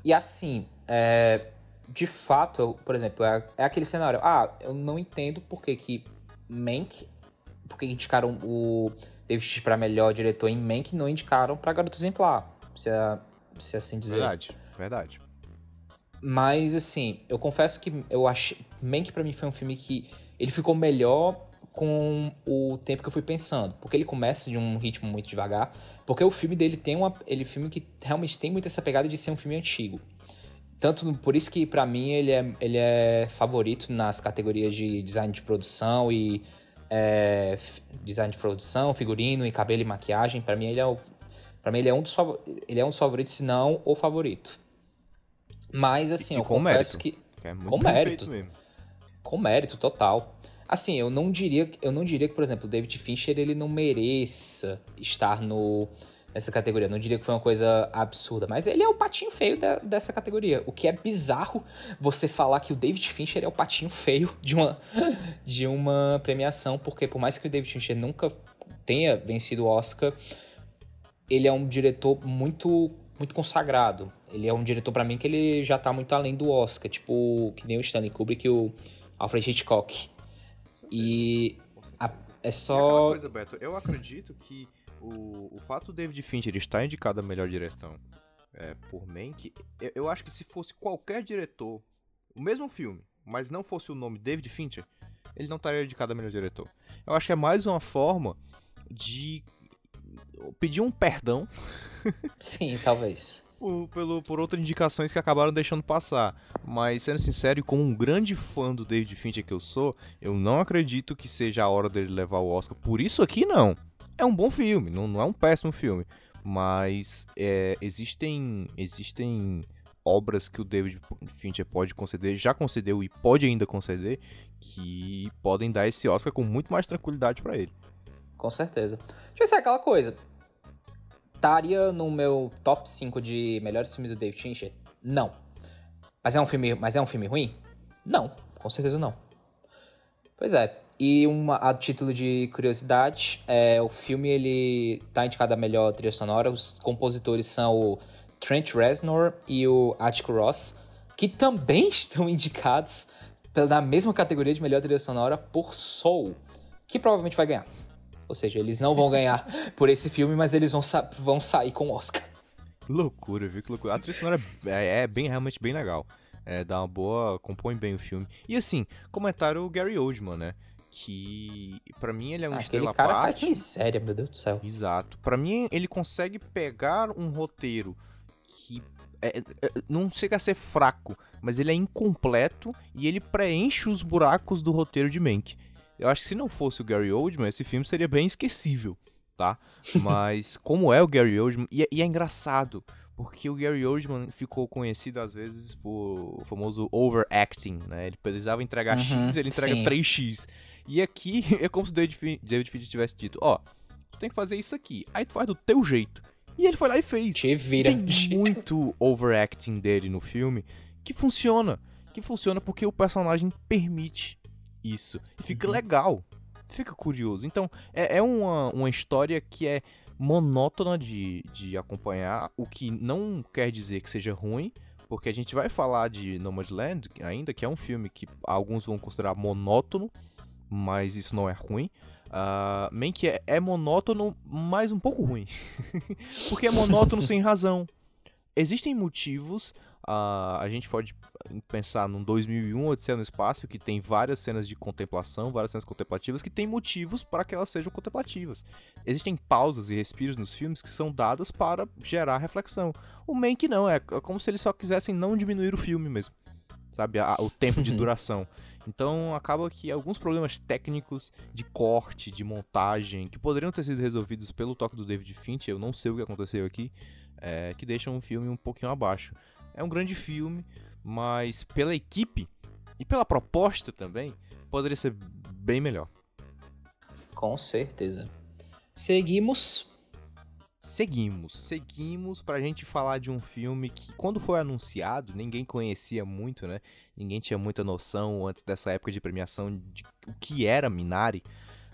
e assim, é, de fato, eu, por exemplo, é, é, aquele cenário. Ah, eu não entendo por que que Mank. Por que indicaram o David para melhor diretor em Mank e não indicaram para Garoto Exemplar. Se, é, se é assim dizer. Verdade, verdade. Mas, assim, eu confesso que eu achei. Mank pra mim foi um filme que. Ele ficou melhor com o tempo que eu fui pensando, porque ele começa de um ritmo muito devagar, porque o filme dele tem uma, ele é filme que realmente tem muito essa pegada de ser um filme antigo. Tanto por isso que para mim ele é, ele é favorito nas categorias de design de produção e é, design de produção, figurino e cabelo e maquiagem. Para mim ele é o, para mim ele é um dos ele é um dos favoritos, se não o favorito. Mas assim, e, eu com confesso mérito. que, é com mérito, mesmo. com mérito total. Assim, eu não diria, eu não diria que, por exemplo, o David Fincher ele não mereça estar no nessa categoria. Não diria que foi uma coisa absurda, mas ele é o patinho feio da, dessa categoria. O que é bizarro você falar que o David Fincher é o patinho feio de uma (laughs) de uma premiação, porque por mais que o David Fincher nunca tenha vencido o Oscar, ele é um diretor muito muito consagrado. Ele é um diretor para mim que ele já tá muito além do Oscar, tipo, que nem o Stanley Kubrick e o Alfred Hitchcock. E a, é só. E coisa, Beto, eu acredito que o, o fato do David Fincher estar indicado a melhor direção é, por Mank, eu, eu acho que se fosse qualquer diretor, o mesmo filme, mas não fosse o nome David Fincher, ele não estaria indicado a melhor diretor. Eu acho que é mais uma forma de pedir um perdão. (laughs) Sim, talvez por, pelo, por outras indicações que acabaram deixando passar. Mas, sendo sincero, e como um grande fã do David Fincher que eu sou, eu não acredito que seja a hora dele levar o Oscar. Por isso aqui, não. É um bom filme, não, não é um péssimo filme. Mas é, existem, existem obras que o David Fincher pode conceder, já concedeu e pode ainda conceder, que podem dar esse Oscar com muito mais tranquilidade para ele. Com certeza. Deixa eu ver aquela coisa estaria no meu top 5 de melhores filmes do David Fincher? Não. Mas é um filme, mas é um filme ruim? Não, com certeza não. Pois é. E uma, a título de curiosidade, é, o filme ele tá indicado a melhor trilha sonora. Os compositores são o Trent Reznor e o Atticus Ross, que também (laughs) estão indicados na mesma categoria de melhor trilha sonora por Soul, que provavelmente vai ganhar. Ou seja, eles não vão ganhar (laughs) por esse filme, mas eles vão, sa vão sair com o Oscar. Loucura, viu? Que loucura. A trilha sonora é, é, bem, realmente bem legal. É, dá uma boa. compõe bem o filme. E assim, comentário o Gary Oldman, né? Que pra mim ele é um Aquele estrela cara parte. faz miséria, meu Deus do céu. Exato. Pra mim, ele consegue pegar um roteiro que é- é- não chega a ser fraco, mas ele é incompleto e ele preenche os buracos do roteiro de Mank. Eu acho que se não fosse o Gary Oldman, esse filme seria bem esquecível, tá? (laughs) Mas como é o Gary Oldman, e é, e é engraçado, porque o Gary Oldman ficou conhecido às vezes por o famoso overacting, né? Ele precisava entregar Uhum, X, ele entrega sim. 3X. E aqui (laughs) é como se o David Fin- David Fincher tivesse dito, ó, tu tem que fazer isso aqui, aí tu faz do teu jeito. E ele foi lá e fez. Te vira. Tem muito overacting dele no filme que funciona. Que funciona porque o personagem permite isso. E fica Uhum. legal. Fica curioso. Então, é, é uma, uma história que é monótona de, de acompanhar, o que não quer dizer que seja ruim, porque a gente vai falar de Nomadland ainda, que é um filme que alguns vão considerar monótono, mas isso não é ruim. Uh, Mank é, é monótono, mas um pouco ruim. (laughs) porque é monótono sem razão. Existem motivos, ah, a gente pode pensar num 2001 Odisseia no Espaço, que tem várias cenas de contemplação, várias cenas contemplativas, que tem motivos para que elas sejam contemplativas. Existem pausas e respiros nos filmes que são dadas para gerar reflexão. O Mank não, é é como se eles só quisessem não diminuir o filme mesmo, sabe, a- o tempo de duração. Então acaba que alguns problemas técnicos de corte, de montagem, que poderiam ter sido resolvidos pelo toque do David Fincher, eu não sei o que aconteceu aqui, é, que deixam o filme um pouquinho abaixo. É um grande filme, mas pela equipe e pela proposta também, poderia ser bem melhor. Com certeza. Seguimos. Seguimos, seguimos pra gente falar de um filme que quando foi anunciado, ninguém conhecia muito, né? Ninguém tinha muita noção antes dessa época de premiação de o que era Minari.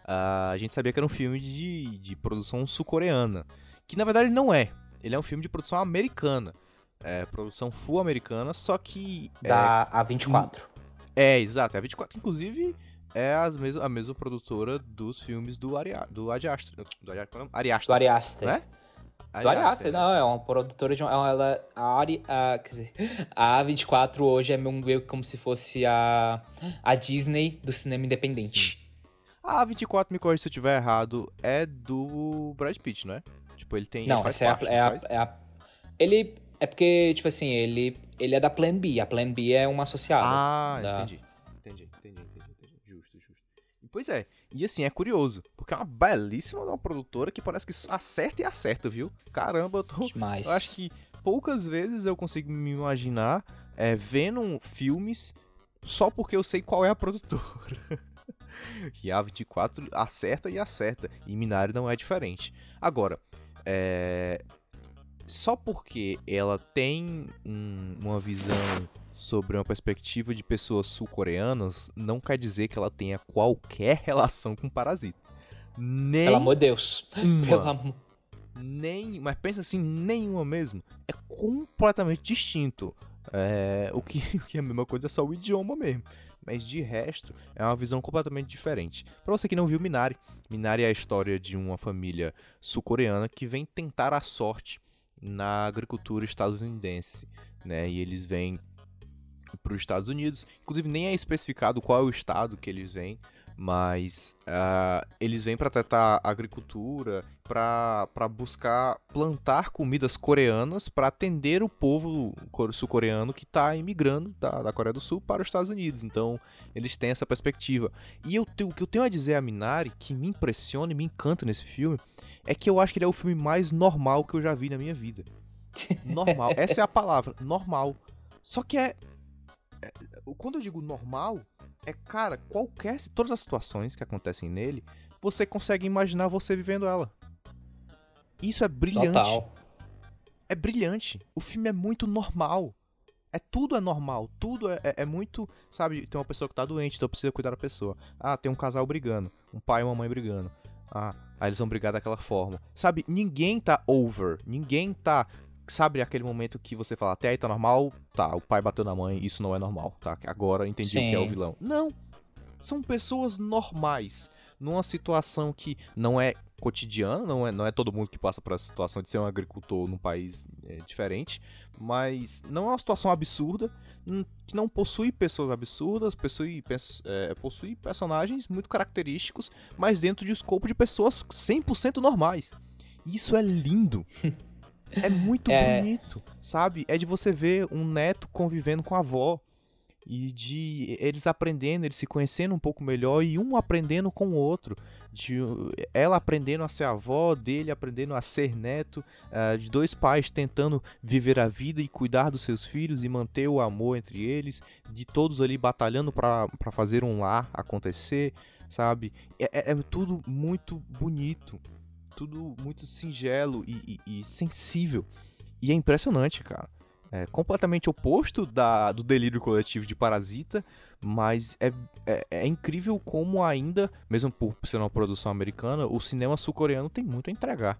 Ah, a gente sabia que era um filme de, de produção sul-coreana, que na verdade não é. Ele é um filme de produção americana. É, produção full americana, só que é, Da A24. É, exato. É a 24, inclusive, é as mes a mesma produtora dos filmes do, Aria do Ari Aster. Do Ari, é nome? Ari Aster, Do Ari Aster. né? Do Ari Aster, não, é uma produtora de é Ela, a Ari, a, quer dizer, a A24 hoje é meio como se fosse a, a Disney do cinema independente. A 24, me corrija se eu estiver errado, é do Brad Pitt, não é? Tipo, ele tem. Não, ele essa é a, parte, é, a, faz? é a- Ele. É porque, tipo assim, ele, ele é da Plan B. A Plan B é uma associada. Ah, da-. Entendi, Pois é, e assim, é curioso, porque é uma belíssima uma produtora que parece que acerta e acerta, viu? Caramba, eu tô. Demais. Eu acho que poucas vezes eu consigo me imaginar é, vendo filmes só porque eu sei qual é a produtora. (laughs) e a 24 acerta e acerta. E Minari não é diferente. Agora, é, só porque ela tem um- uma visão sobre uma perspectiva de pessoas sul-coreanas, não quer dizer que ela tenha qualquer relação com Parasita. Nem Pelo amor de Deus. uma (laughs) Pelo amor. nem, mas pensa assim, nenhuma mesmo. É completamente distinto. É, o, que, (laughs) o que é a mesma coisa é só o idioma mesmo. Mas de resto, é uma visão completamente diferente. Pra você que não viu Minari, Minari é a história de uma família sul-coreana que vem tentar a sorte na agricultura estadunidense, né? E eles vêm para os Estados Unidos. Inclusive nem é especificado qual é o estado que eles vêm, mas ah, eles vêm para tratar agricultura, para buscar plantar comidas coreanas para atender o povo cor- sul-coreano que está imigrando da, da Coreia do Sul para os Estados Unidos. Então eles têm essa perspectiva. E eu, o que eu tenho a dizer a Minari, que me impressiona e me encanta nesse filme, é que eu acho que ele é o filme mais normal que eu já vi na minha vida. (laughs) Normal, essa é a palavra, normal. Só que é- quando eu digo normal, é cara, qualquer todas as situações que acontecem nele, você consegue imaginar você vivendo ela. Isso é brilhante. Total. É brilhante. O filme é muito normal. É tudo é normal, tudo é, é- é muito, sabe, tem uma pessoa que tá doente, então precisa cuidar da pessoa. Ah, tem um casal brigando, um pai e uma mãe brigando. Ah, aí eles vão brigar daquela forma. Sabe, ninguém tá over, ninguém tá, sabe, aquele momento que você fala, até aí tá normal, tá, o pai bateu na mãe, isso não é normal, tá? Agora entendi o que é o Sim. vilão. Não. São pessoas normais, numa situação que não é cotidiana, não é, não é todo mundo que passa por essa situação de ser um agricultor num país é, diferente, mas não é uma situação absurda, que não possui pessoas absurdas, possui, é, possui personagens muito característicos, mas dentro de um escopo de pessoas 100% normais. Isso é lindo. (laughs) É muito é... bonito, sabe? É de você ver um neto convivendo com a avó e de eles aprendendo, eles se conhecendo um pouco melhor e um aprendendo com o outro, de ela aprendendo a ser avó, dele aprendendo a ser neto, uh, de dois pais tentando viver a vida e cuidar dos seus filhos e manter o amor entre eles, de todos ali batalhando para fazer um lar acontecer, sabe? É, é, é, tudo muito bonito, tudo muito singelo e, e, e sensível e é impressionante, cara é, completamente oposto da, do delírio coletivo de Parasita, mas é, é, é, incrível como ainda, mesmo por ser uma produção americana, o cinema sul-coreano tem muito a entregar.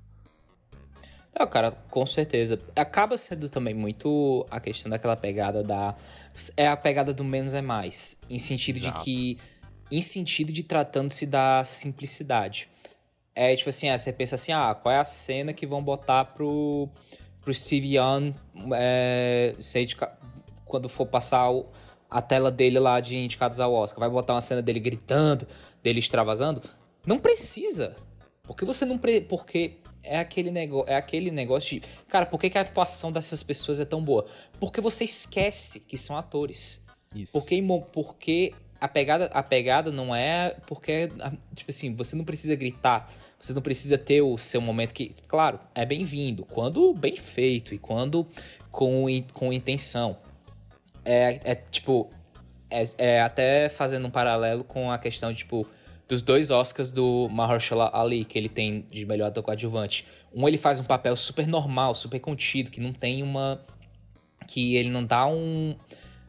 Não, cara, com certeza. Acaba sendo também muito a questão daquela pegada da. É a pegada do menos é mais. Em sentido Exato. de que. Em sentido de tratando-se da simplicidade. É tipo assim, é, você pensa assim, ah, qual é a cena que vão botar pro pro Steve Young é, quando for passar o, a tela dele lá de indicados ao Oscar. Vai botar uma cena dele gritando, dele extravasando. Não precisa. Porque você não. Pre... Porque é aquele, nego... é aquele negócio de. Cara, por que, que a atuação dessas pessoas é tão boa? Porque você esquece que são atores. Isso. Porque, porque a pegada, a pegada não é. Porque, tipo assim, você não precisa gritar você não precisa ter o seu momento que, claro, é bem-vindo, quando bem feito e quando com, com intenção. É, é tipo, é, é, até fazendo um paralelo com a questão, tipo, dos dois Oscars do Mahershala Ali, que ele tem de melhor ator coadjuvante. Um ele faz um papel super normal, super contido, que não tem uma... que ele não dá um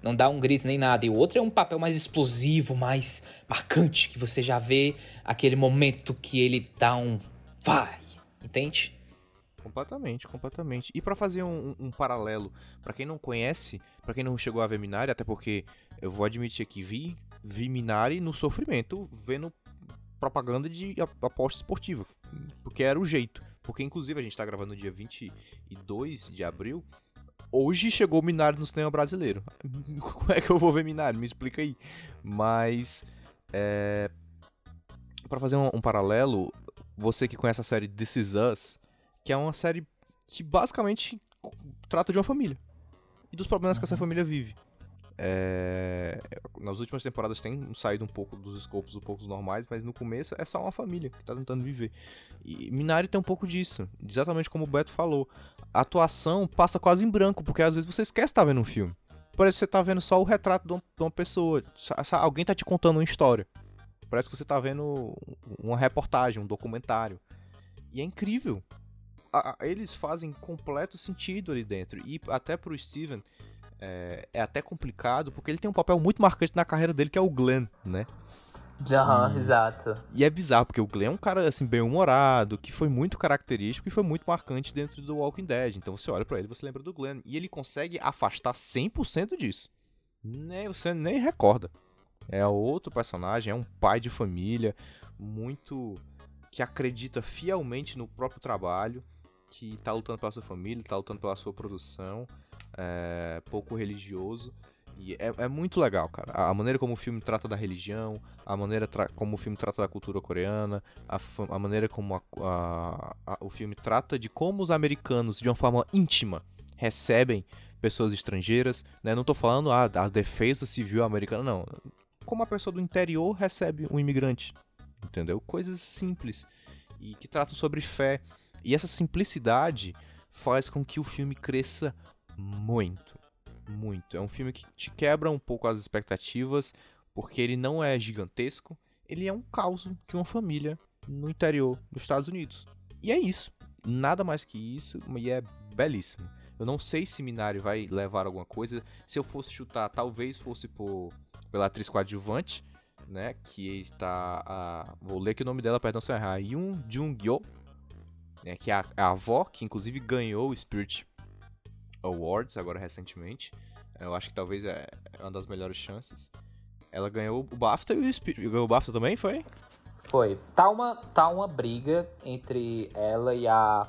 não dá um grito nem nada. E o outro é um papel mais explosivo, mais marcante, que você já vê aquele momento que ele dá um vai, entende? Completamente, completamente. E para fazer um, um, paralelo, para quem não conhece, para quem não chegou a ver Minari, até porque eu vou admitir aqui, vi, vi Minari no sofrimento, vendo propaganda de aposta esportiva, porque era o jeito. Porque inclusive a gente tá gravando no dia 22 de abril hoje chegou o Minari no cinema brasileiro. (laughs) Como é que eu vou ver Minari? Me explica aí. Mas, é... para fazer um, um, paralelo, você que conhece a série This Is Us, que é uma série que basicamente trata de uma família e dos problemas que essa uhum. família vive. É... Nas últimas temporadas tem saído um pouco dos escopos um pouco normais, mas no começo é só uma família que tá tentando viver. E Minari tem um pouco disso, exatamente como o Beto falou. A atuação passa quase em branco, porque às vezes você esquece estar tá vendo um filme. Parece que você tá vendo só o retrato de uma pessoa. Alguém tá te contando uma história. Parece que você tá vendo uma reportagem, um documentário. E é incrível. Eles fazem completo sentido ali dentro. E até pro Steven, é, é, até complicado, porque ele tem um papel muito marcante na carreira dele, que é o Glenn, né? Aham, uhum, exato. E é bizarro, porque o Glenn é um cara, assim, bem-humorado, que foi muito característico e foi muito marcante dentro do Walking Dead. Então você olha para ele você lembra do Glenn. E ele consegue afastar 100% disso. Nem, você nem recorda. É outro personagem, é um pai de família, muito... que acredita fielmente no próprio trabalho, que tá lutando pela sua família, tá lutando pela sua produção é, pouco religioso. E é, é, muito legal, cara. A maneira como o filme trata da religião, a maneira como o filme trata da cultura coreana, a, a maneira como a, a, o filme trata de como os americanos, de uma forma íntima, recebem pessoas estrangeiras. Né? Não tô falando ah, da defesa civil americana, não. Como a pessoa do interior recebe um imigrante. Entendeu? Coisas simples e que tratam sobre fé. E essa simplicidade faz com que o filme cresça muito, muito. É um filme que te quebra um pouco as expectativas, porque ele não é gigantesco, ele é um caos de uma família no interior dos Estados Unidos. E é isso. Nada mais que isso, e é belíssimo. Eu não sei se Minari vai levar alguma coisa. Se eu fosse chutar, talvez fosse por, pela atriz coadjuvante, né? Que está a. Vou ler aqui o nome dela, perdão se eu errar. Yoon Jung-yo, né, que é a, a avó, que inclusive ganhou o Spirit Awards agora recentemente. Eu acho que talvez é, é uma das melhores chances. Ela ganhou o BAFTA e o Spirit. Ganhou o BAFTA também, foi? Foi. Tá uma, tá uma briga entre ela e a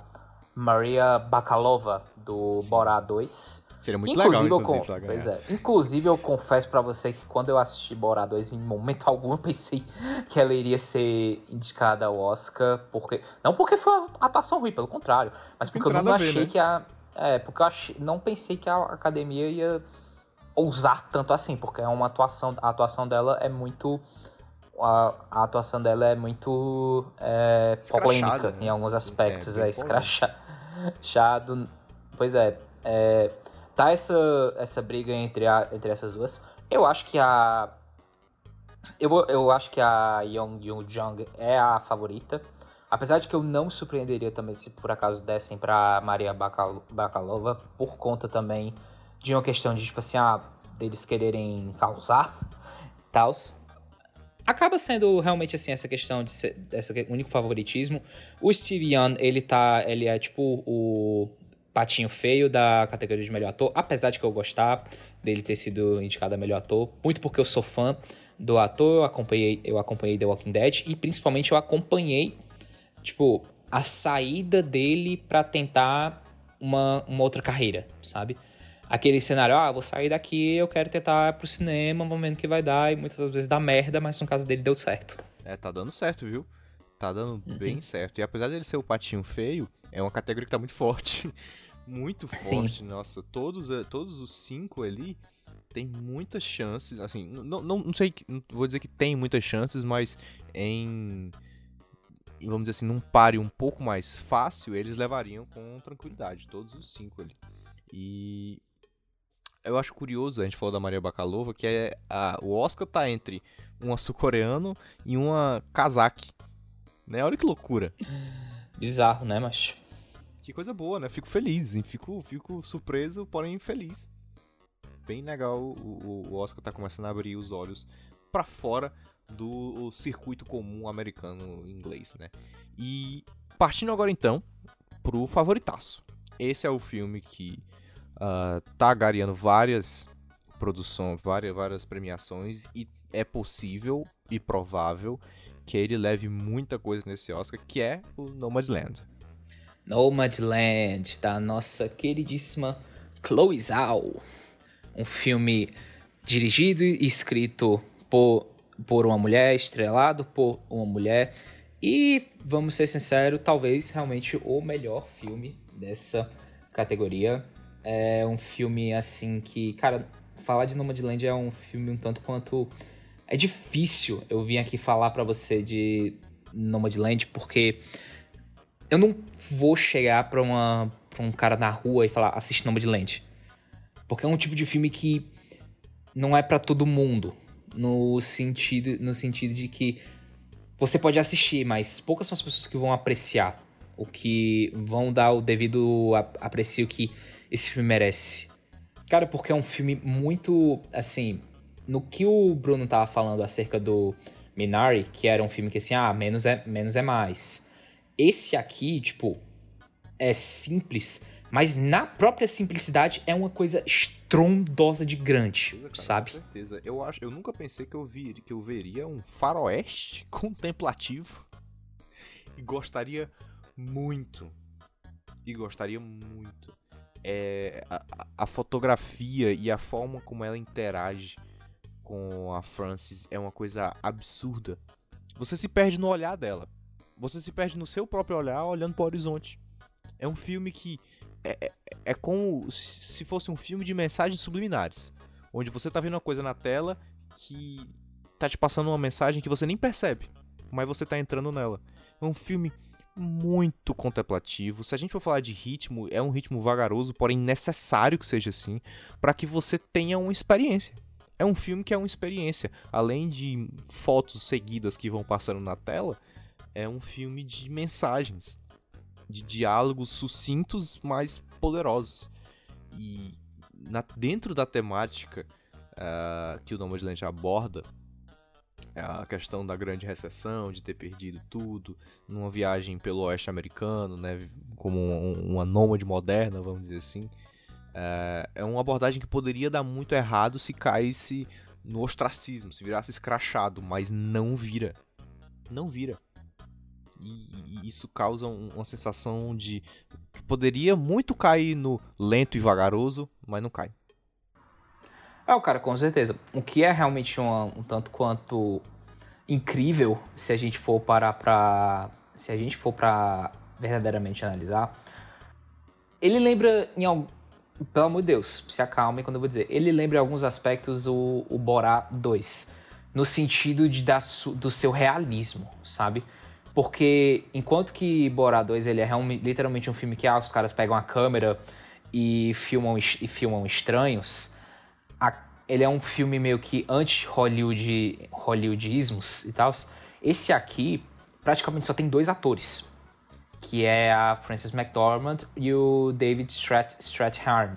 Maria Bakalova, do Sim. Borá 2. Seria muito inclusive, legal, inclusive, eu, pois é. Inclusive, eu confesso para você que quando eu assisti Borá 2, em momento (laughs) algum eu pensei que ela iria ser indicada ao Oscar, porque... Não porque foi uma atuação ruim, pelo contrário, mas porque eu não achei ver, né? que a... É, porque eu achei, não pensei que a academia ia ousar tanto assim, porque é uma atuação... A atuação dela é muito... A, a atuação dela é muito é, polêmica né? em alguns aspectos, é, é escrachado. Pois é, é tá essa, essa briga entre, a, entre essas duas. Eu acho que a. Eu, eu acho que a Young Yoo Jung é a favorita. Apesar de que eu não surpreenderia também se por acaso dessem pra Maria Bakalova, por conta também de uma questão de, tipo assim, ah, deles quererem causar (laughs) tals. Acaba sendo realmente assim essa questão de ser, esse único favoritismo. O Steve Young, ele tá, ele é tipo o patinho feio da categoria de melhor ator, apesar de que eu gostar dele ter sido indicado a melhor ator, muito porque eu sou fã do ator, eu acompanhei, eu acompanhei The Walking Dead e principalmente eu acompanhei, tipo, a saída dele para tentar uma, uma outra carreira, sabe? Aquele cenário, ah, vou sair daqui, eu quero tentar ir pro cinema, vamos ver que vai dar, e muitas vezes dá merda, mas no caso dele deu certo. É, tá dando certo, viu? Tá dando uhum. bem certo. E apesar dele ser o patinho feio, é uma categoria que tá muito (laughs) forte. muito forte. Sim. Nossa, todos, eh, todos os cinco ali tem muitas chances. Assim, não, não, não sei, não vou dizer que tem muitas chances, mas em. Vamos dizer assim, num pare um pouco mais fácil, eles levariam com tranquilidade, todos os cinco ali. E eu acho curioso, a gente falou da Maria Bakalova, que é a, o Oscar tá entre uma sul-coreano e uma kazakh. Né? Olha que loucura. Bizarro, né, macho? que coisa boa, né? Fico feliz, hein? Fico, fico surpreso, porém feliz. Bem legal o, o Oscar tá começando a abrir os olhos para fora do circuito comum americano inglês, né? E partindo agora então pro favoritaço. Esse é o filme que uh, tá gareando várias produções, várias, várias premiações e é possível e provável que ele leve muita coisa nesse Oscar, que é o Nomadland. Nomadland, da nossa queridíssima Chloe Zhao. Um filme dirigido e escrito por, por uma mulher, estrelado por uma mulher. E, vamos ser sinceros, talvez realmente o melhor filme dessa categoria. É um filme assim que, cara, falar de Nomadland é um filme um tanto quanto. É difícil eu vir aqui falar para você de Nomadland porque eu não vou chegar pra, uma, pra um cara na rua e falar, assiste Nomadland. Porque é um tipo de filme que não é para todo mundo. No sentido, no sentido de que você pode assistir, mas poucas são as pessoas que vão apreciar. O que vão dar o devido aprecio que esse filme merece. Cara, porque é um filme muito, assim, no que o Bruno tava falando acerca do Minari, que era um filme que assim, ah, menos é, menos é mais. Esse aqui, tipo, é simples, mas na própria simplicidade é uma coisa estrondosa de grande, cara, sabe? Com certeza. Eu acho, eu nunca pensei que eu vir, que eu veria um faroeste (laughs) contemplativo e gostaria muito. E gostaria muito. É, a, a fotografia e a forma como ela interage com a Frances é uma coisa absurda. Você se perde no olhar dela você se perde no seu próprio olhar olhando para o horizonte. É um filme que é, é, é como se fosse um filme de mensagens subliminares, onde você tá vendo uma coisa na tela que tá te passando uma mensagem que você nem percebe, mas você tá entrando nela. É um filme muito contemplativo. Se a gente for falar de ritmo, é um ritmo vagaroso, porém necessário que seja assim, para que você tenha uma experiência. É um filme que é uma experiência. Além de fotos seguidas que vão passando na tela, é um filme de mensagens, de diálogos sucintos, mas poderosos. E na, dentro da temática uh, que o Nomadland aborda, a questão da grande recessão, de ter perdido tudo, numa viagem pelo oeste americano, né, como um, uma nômade moderna, vamos dizer assim, uh, é uma abordagem que poderia dar muito errado se caísse no ostracismo, se virasse escrachado, mas não vira não vira. E, e isso causa um, uma sensação de poderia muito cair no lento e vagaroso, mas não cai. É, cara, com certeza. O que é realmente um, um tanto quanto incrível, se a gente for parar pra. Se a gente for pra verdadeiramente analisar, ele lembra em algum. Pelo amor de Deus, se acalme quando eu vou dizer. Ele lembra em alguns aspectos o, o Borá 2. No sentido de dar do seu realismo, sabe? Porque enquanto que Borá 2 ele é literalmente um filme que ah, os caras pegam a câmera e filmam, e filmam estranhos, a, ele é um filme meio que anti-Hollywood, Hollywoodismos e tal. Esse aqui praticamente só tem dois atores, que é a Frances McDormand e o David Strat Strathairn.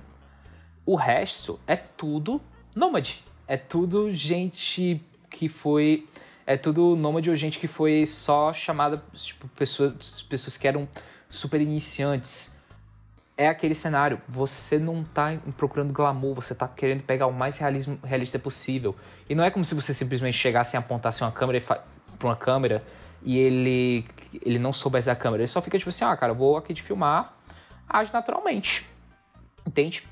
O resto é tudo nômade, é tudo gente que foi é tudo nômade ou gente que foi só chamada tipo pessoas pessoas que eram super iniciantes é aquele cenário. Você não tá procurando glamour, você tá querendo pegar o mais realismo, realista possível. E não é como se você simplesmente chegasse e apontasse uma câmera para uma câmera e ele ele não soubesse a câmera. Ele só fica tipo assim, ah, cara, vou aqui te filmar, age naturalmente. Entende?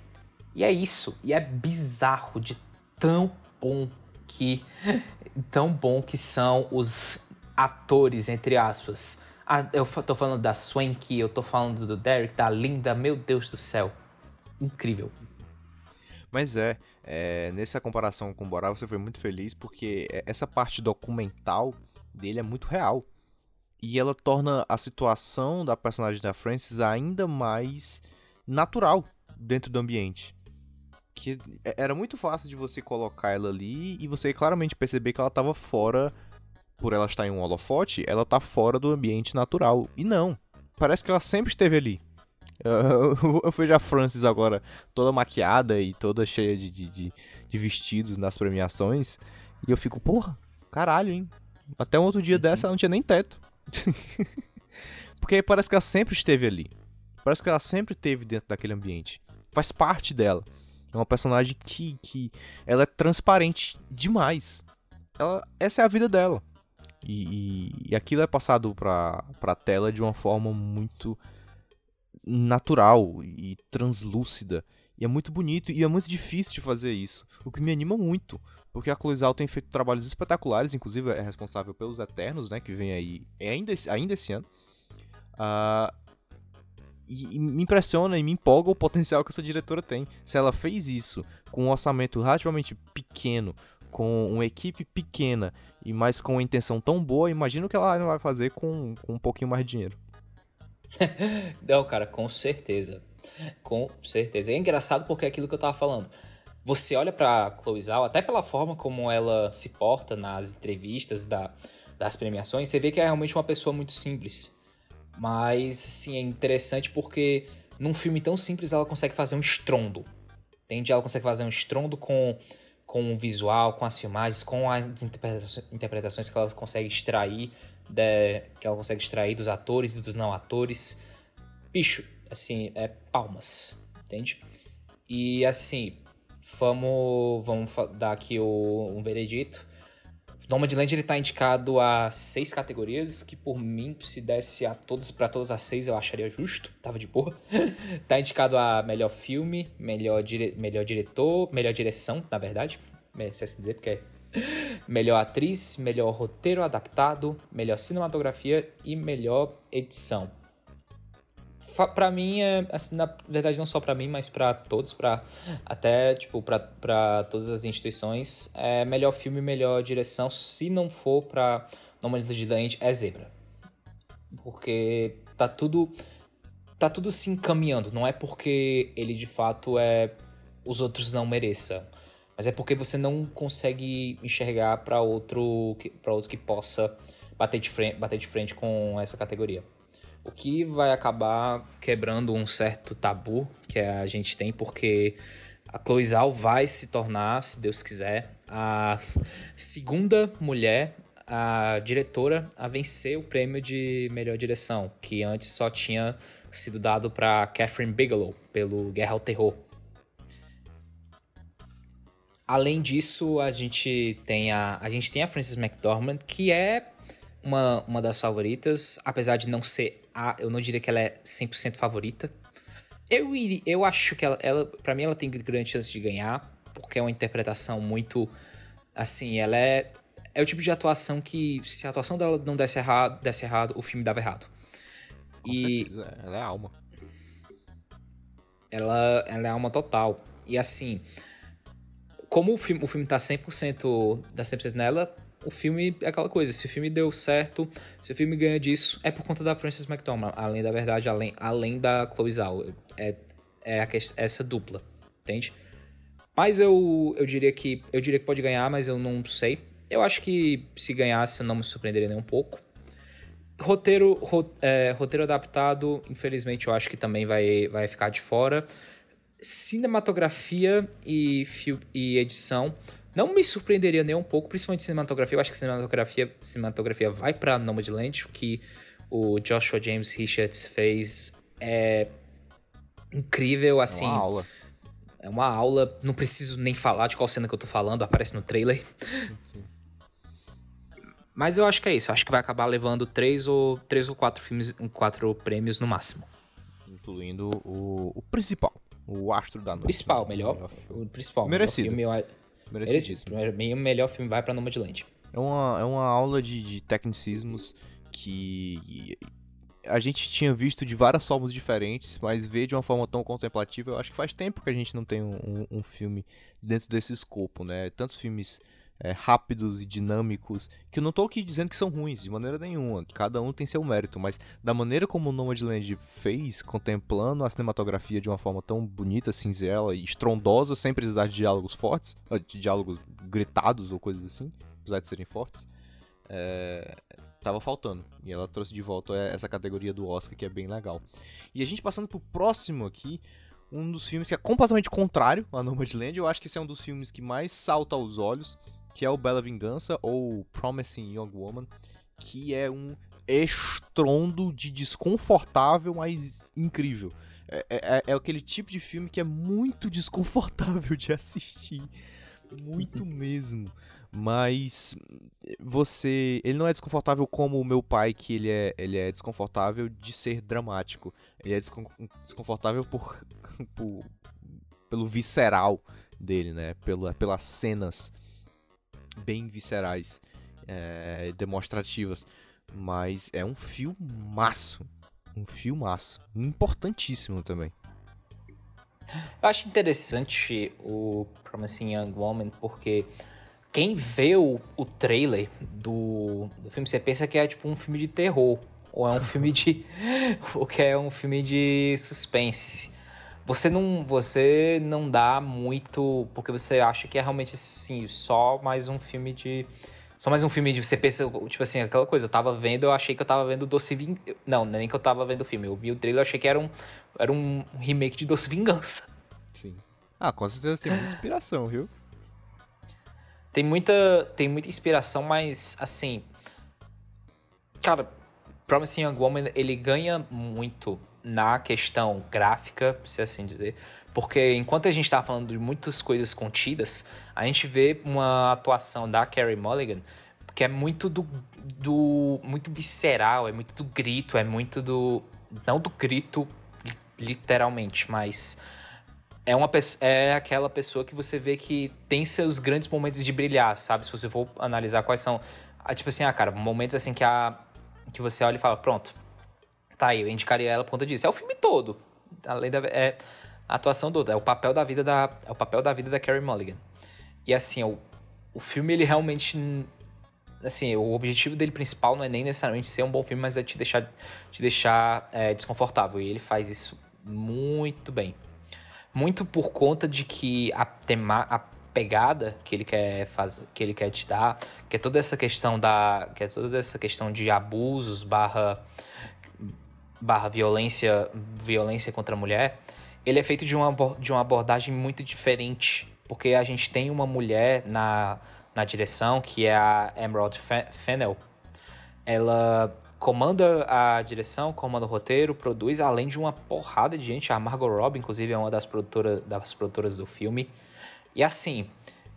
E é isso. E é bizarro de tão bom que tão bom que são os atores entre aspas ah, eu tô falando da Swanky, eu tô falando do Derek, da Linda, meu Deus do céu. Incrível. Mas é, é nessa comparação com o Borá você foi muito feliz porque é, essa parte documental dele é muito real. E ela torna a situação da personagem da Frances ainda mais natural dentro do ambiente. Que é, era muito fácil de você colocar ela ali e você claramente perceber que ela estava fora por ela estar em um holofote, ela tá fora do ambiente natural. E não. Parece que ela sempre esteve ali. Eu, (laughs) eu vejo a Frances agora toda maquiada e toda cheia de, de, de, vestidos nas premiações. E eu fico, porra, caralho, hein? Até um outro dia uhum. dessa ela não tinha nem teto. (laughs) Porque parece que ela sempre esteve ali. Parece que ela sempre esteve dentro daquele ambiente. Faz parte dela. É uma personagem que, que ela é transparente demais. Ela, essa é a vida dela. E, e, e aquilo é passado pra, pra tela de uma forma muito natural e translúcida. E é muito bonito e é muito difícil de fazer isso. O que me anima muito. Porque a Chloe Zhao tem feito trabalhos espetaculares, inclusive é responsável pelos Eternos, né? Que vem aí ainda esse, ainda esse ano. Uh, e, e, me impressiona e me empolga o potencial que essa diretora tem. Se ela fez isso com um orçamento relativamente pequeno, com uma equipe pequena e mais com uma intenção tão boa, imagino que ela não vai fazer com, com um pouquinho mais de dinheiro. (laughs) não, cara, com certeza. Com certeza. É engraçado porque é aquilo que eu tava falando. Você olha pra Chloe Zhao, até pela forma como ela se porta nas entrevistas da, das premiações, você vê que é realmente uma pessoa muito simples. Mas, sim, é interessante porque num filme tão simples ela consegue fazer um estrondo. Entende? Ela consegue fazer um estrondo com com o visual, com as filmagens, com as interpretações que ela consegue extrair, de, que ela consegue extrair dos atores e dos não atores. Bicho, assim, é palmas, entende? E assim, vamos, vamos dar aqui o, um veredito. Nomadland ele tá indicado a seis categorias, que por mim, se desse a todos para todas as seis, eu acharia justo, tava de boa. (laughs) tá indicado a melhor filme, melhor, dire... melhor diretor, melhor direção, na verdade, se assim dizer, porque é (laughs) melhor atriz, melhor roteiro adaptado, melhor cinematografia e melhor edição. Pra mim, é, assim, na verdade, não só pra mim, mas pra todos, pra até, tipo, pra todas as instituições, é melhor filme, melhor direção, se não for pra Normalidade de Dante, é Zebra. Porque tá tudo, tá tudo se encaminhando, não é porque ele de fato é os outros não mereça, mas é porque você não consegue enxergar para outro, para outro que possa bater de frente, bater de frente com essa categoria. O que vai acabar quebrando um certo tabu que a gente tem, porque a Chloe Zhao vai se tornar, se Deus quiser, a segunda mulher, a diretora, a vencer o prêmio de melhor direção, que antes só tinha sido dado para Catherine Bigelow pelo Guerra ao Terror. Além disso, a gente tem a, a gente tem a Frances McDormand, que é uma, uma das favoritas, apesar de não ser a, eu não diria que ela é 100% favorita. Eu, eu acho que ela, ela para mim, ela tem grande chance de ganhar, porque é uma interpretação muito, assim, ela é, é o tipo de atuação que, se a atuação dela não desse errado, desse errado o filme dava errado. Com e certeza, ela é alma. Ela, ela é alma total. E assim, como o filme, o filme tá 100%, tá 100% nela, o filme é aquela coisa, se o filme deu certo, se o filme ganha disso, é por conta da Frances McDormand, além da verdade, além, além da Chloe Zhao. É, é a, essa dupla, entende? Mas eu, eu diria que eu diria que pode ganhar, mas eu não sei. Eu acho que se ganhasse não me surpreenderia nem um pouco. Roteiro, ro, é, roteiro adaptado, infelizmente eu acho que também vai, vai ficar de fora. Cinematografia e, e edição não me surpreenderia nem um pouco, principalmente cinematografia. Eu acho que cinematografia, cinematografia vai para Nomadland, o que o Joshua James Richards fez é incrível, assim. É uma aula. É uma aula, não preciso nem falar de qual cena que eu tô falando, aparece no trailer. Sim. Mas eu acho que é isso. Eu acho que vai acabar levando três ou, três ou quatro filmes, quatro prêmios no máximo. Incluindo o, o principal, o Astro da Noite. Principal, melhor. melhor o principal. Merecido. Melhor filme, Merecidíssimo. Merecido. O melhor filme vai pra Nomadland. É uma, é uma aula de, de tecnicismos que a gente tinha visto de várias formas diferentes, mas ver de uma forma tão contemplativa, eu acho que faz tempo que a gente não tem um, um, um filme dentro desse escopo, né? Tantos filmes é, rápidos e dinâmicos, que eu não estou aqui dizendo que são ruins, de maneira nenhuma. Cada um tem seu mérito, mas da maneira como o Nomadland fez, contemplando a cinematografia de uma forma tão bonita, cinzela e estrondosa, sem precisar de diálogos fortes, de diálogos gritados ou coisas assim, apesar de serem fortes, é, tava faltando. E ela trouxe de volta essa categoria do Oscar, que é bem legal. E a gente passando pro próximo aqui, um dos filmes que é completamente contrário a Nomadland, eu acho que esse é um dos filmes que mais salta aos olhos, que é o Bela Vingança, ou Promising Young Woman, que é um estrondo de desconfortável, mas incrível. É, é, é, aquele tipo de filme que é muito (laughs) desconfortável de assistir. Muito (laughs) mesmo. Mas você. Ele não é desconfortável como o meu pai, que ele é, ele é desconfortável de ser dramático. Ele é desconfortável por, (laughs) por pelo visceral dele, né? Pela, pelas cenas bem viscerais, é, demonstrativas. Mas é um filmaço. Um filmaço. Importantíssimo também. Eu acho interessante o Promising Young Woman porque quem vê o, o trailer do, do filme, você pensa que é tipo um filme de terror. Ou é um (laughs) filme de. ou que é um filme de suspense você não, você não dá muito porque você acha que é realmente assim, só mais um filme de só mais um filme de você pensa, tipo assim, aquela coisa, eu tava vendo, eu achei que eu tava vendo Doce Vingança. Não, nem que eu tava vendo o filme, eu vi o trailer, eu achei que era um era um remake de Doce Vingança. Sim. Ah, com certeza tem muita inspiração, viu? Tem muita tem muita inspiração, mas assim, cara, Promising Young Woman, ele ganha muito na questão gráfica, se assim dizer, porque enquanto a gente está falando de muitas coisas contidas, a gente vê uma atuação da Carrie Mulligan que é muito do, do muito visceral, é muito do grito, é muito do não do grito literalmente, mas é uma é aquela pessoa que você vê que tem seus grandes momentos de brilhar, sabe? Se você for analisar quais são, ah, tipo assim, ah, cara, momentos assim que a que você olha e fala, pronto, tá aí, eu indicaria ela por conta disso. É o filme todo, além da é a atuação toda, é o papel da vida da é o papel da vida da Carrie Mulligan. E assim, o, o filme ele realmente assim, o objetivo dele principal não é nem necessariamente ser um bom filme, mas é te deixar te deixar é, desconfortável e ele faz isso muito bem. Muito por conta de que a tema, a pegada que ele quer fazer, que ele quer te dar, que é toda essa questão da, que é toda essa questão de abusos barra barra violência, violência contra a mulher, ele é feito de uma, de uma abordagem muito diferente, porque a gente tem uma mulher na, na direção que é a Emerald Fennel. Ela comanda a direção, comanda o roteiro, produz, além de uma porrada de gente. A Margot Robbie, inclusive, é uma das produtoras, das produtoras do filme. E assim,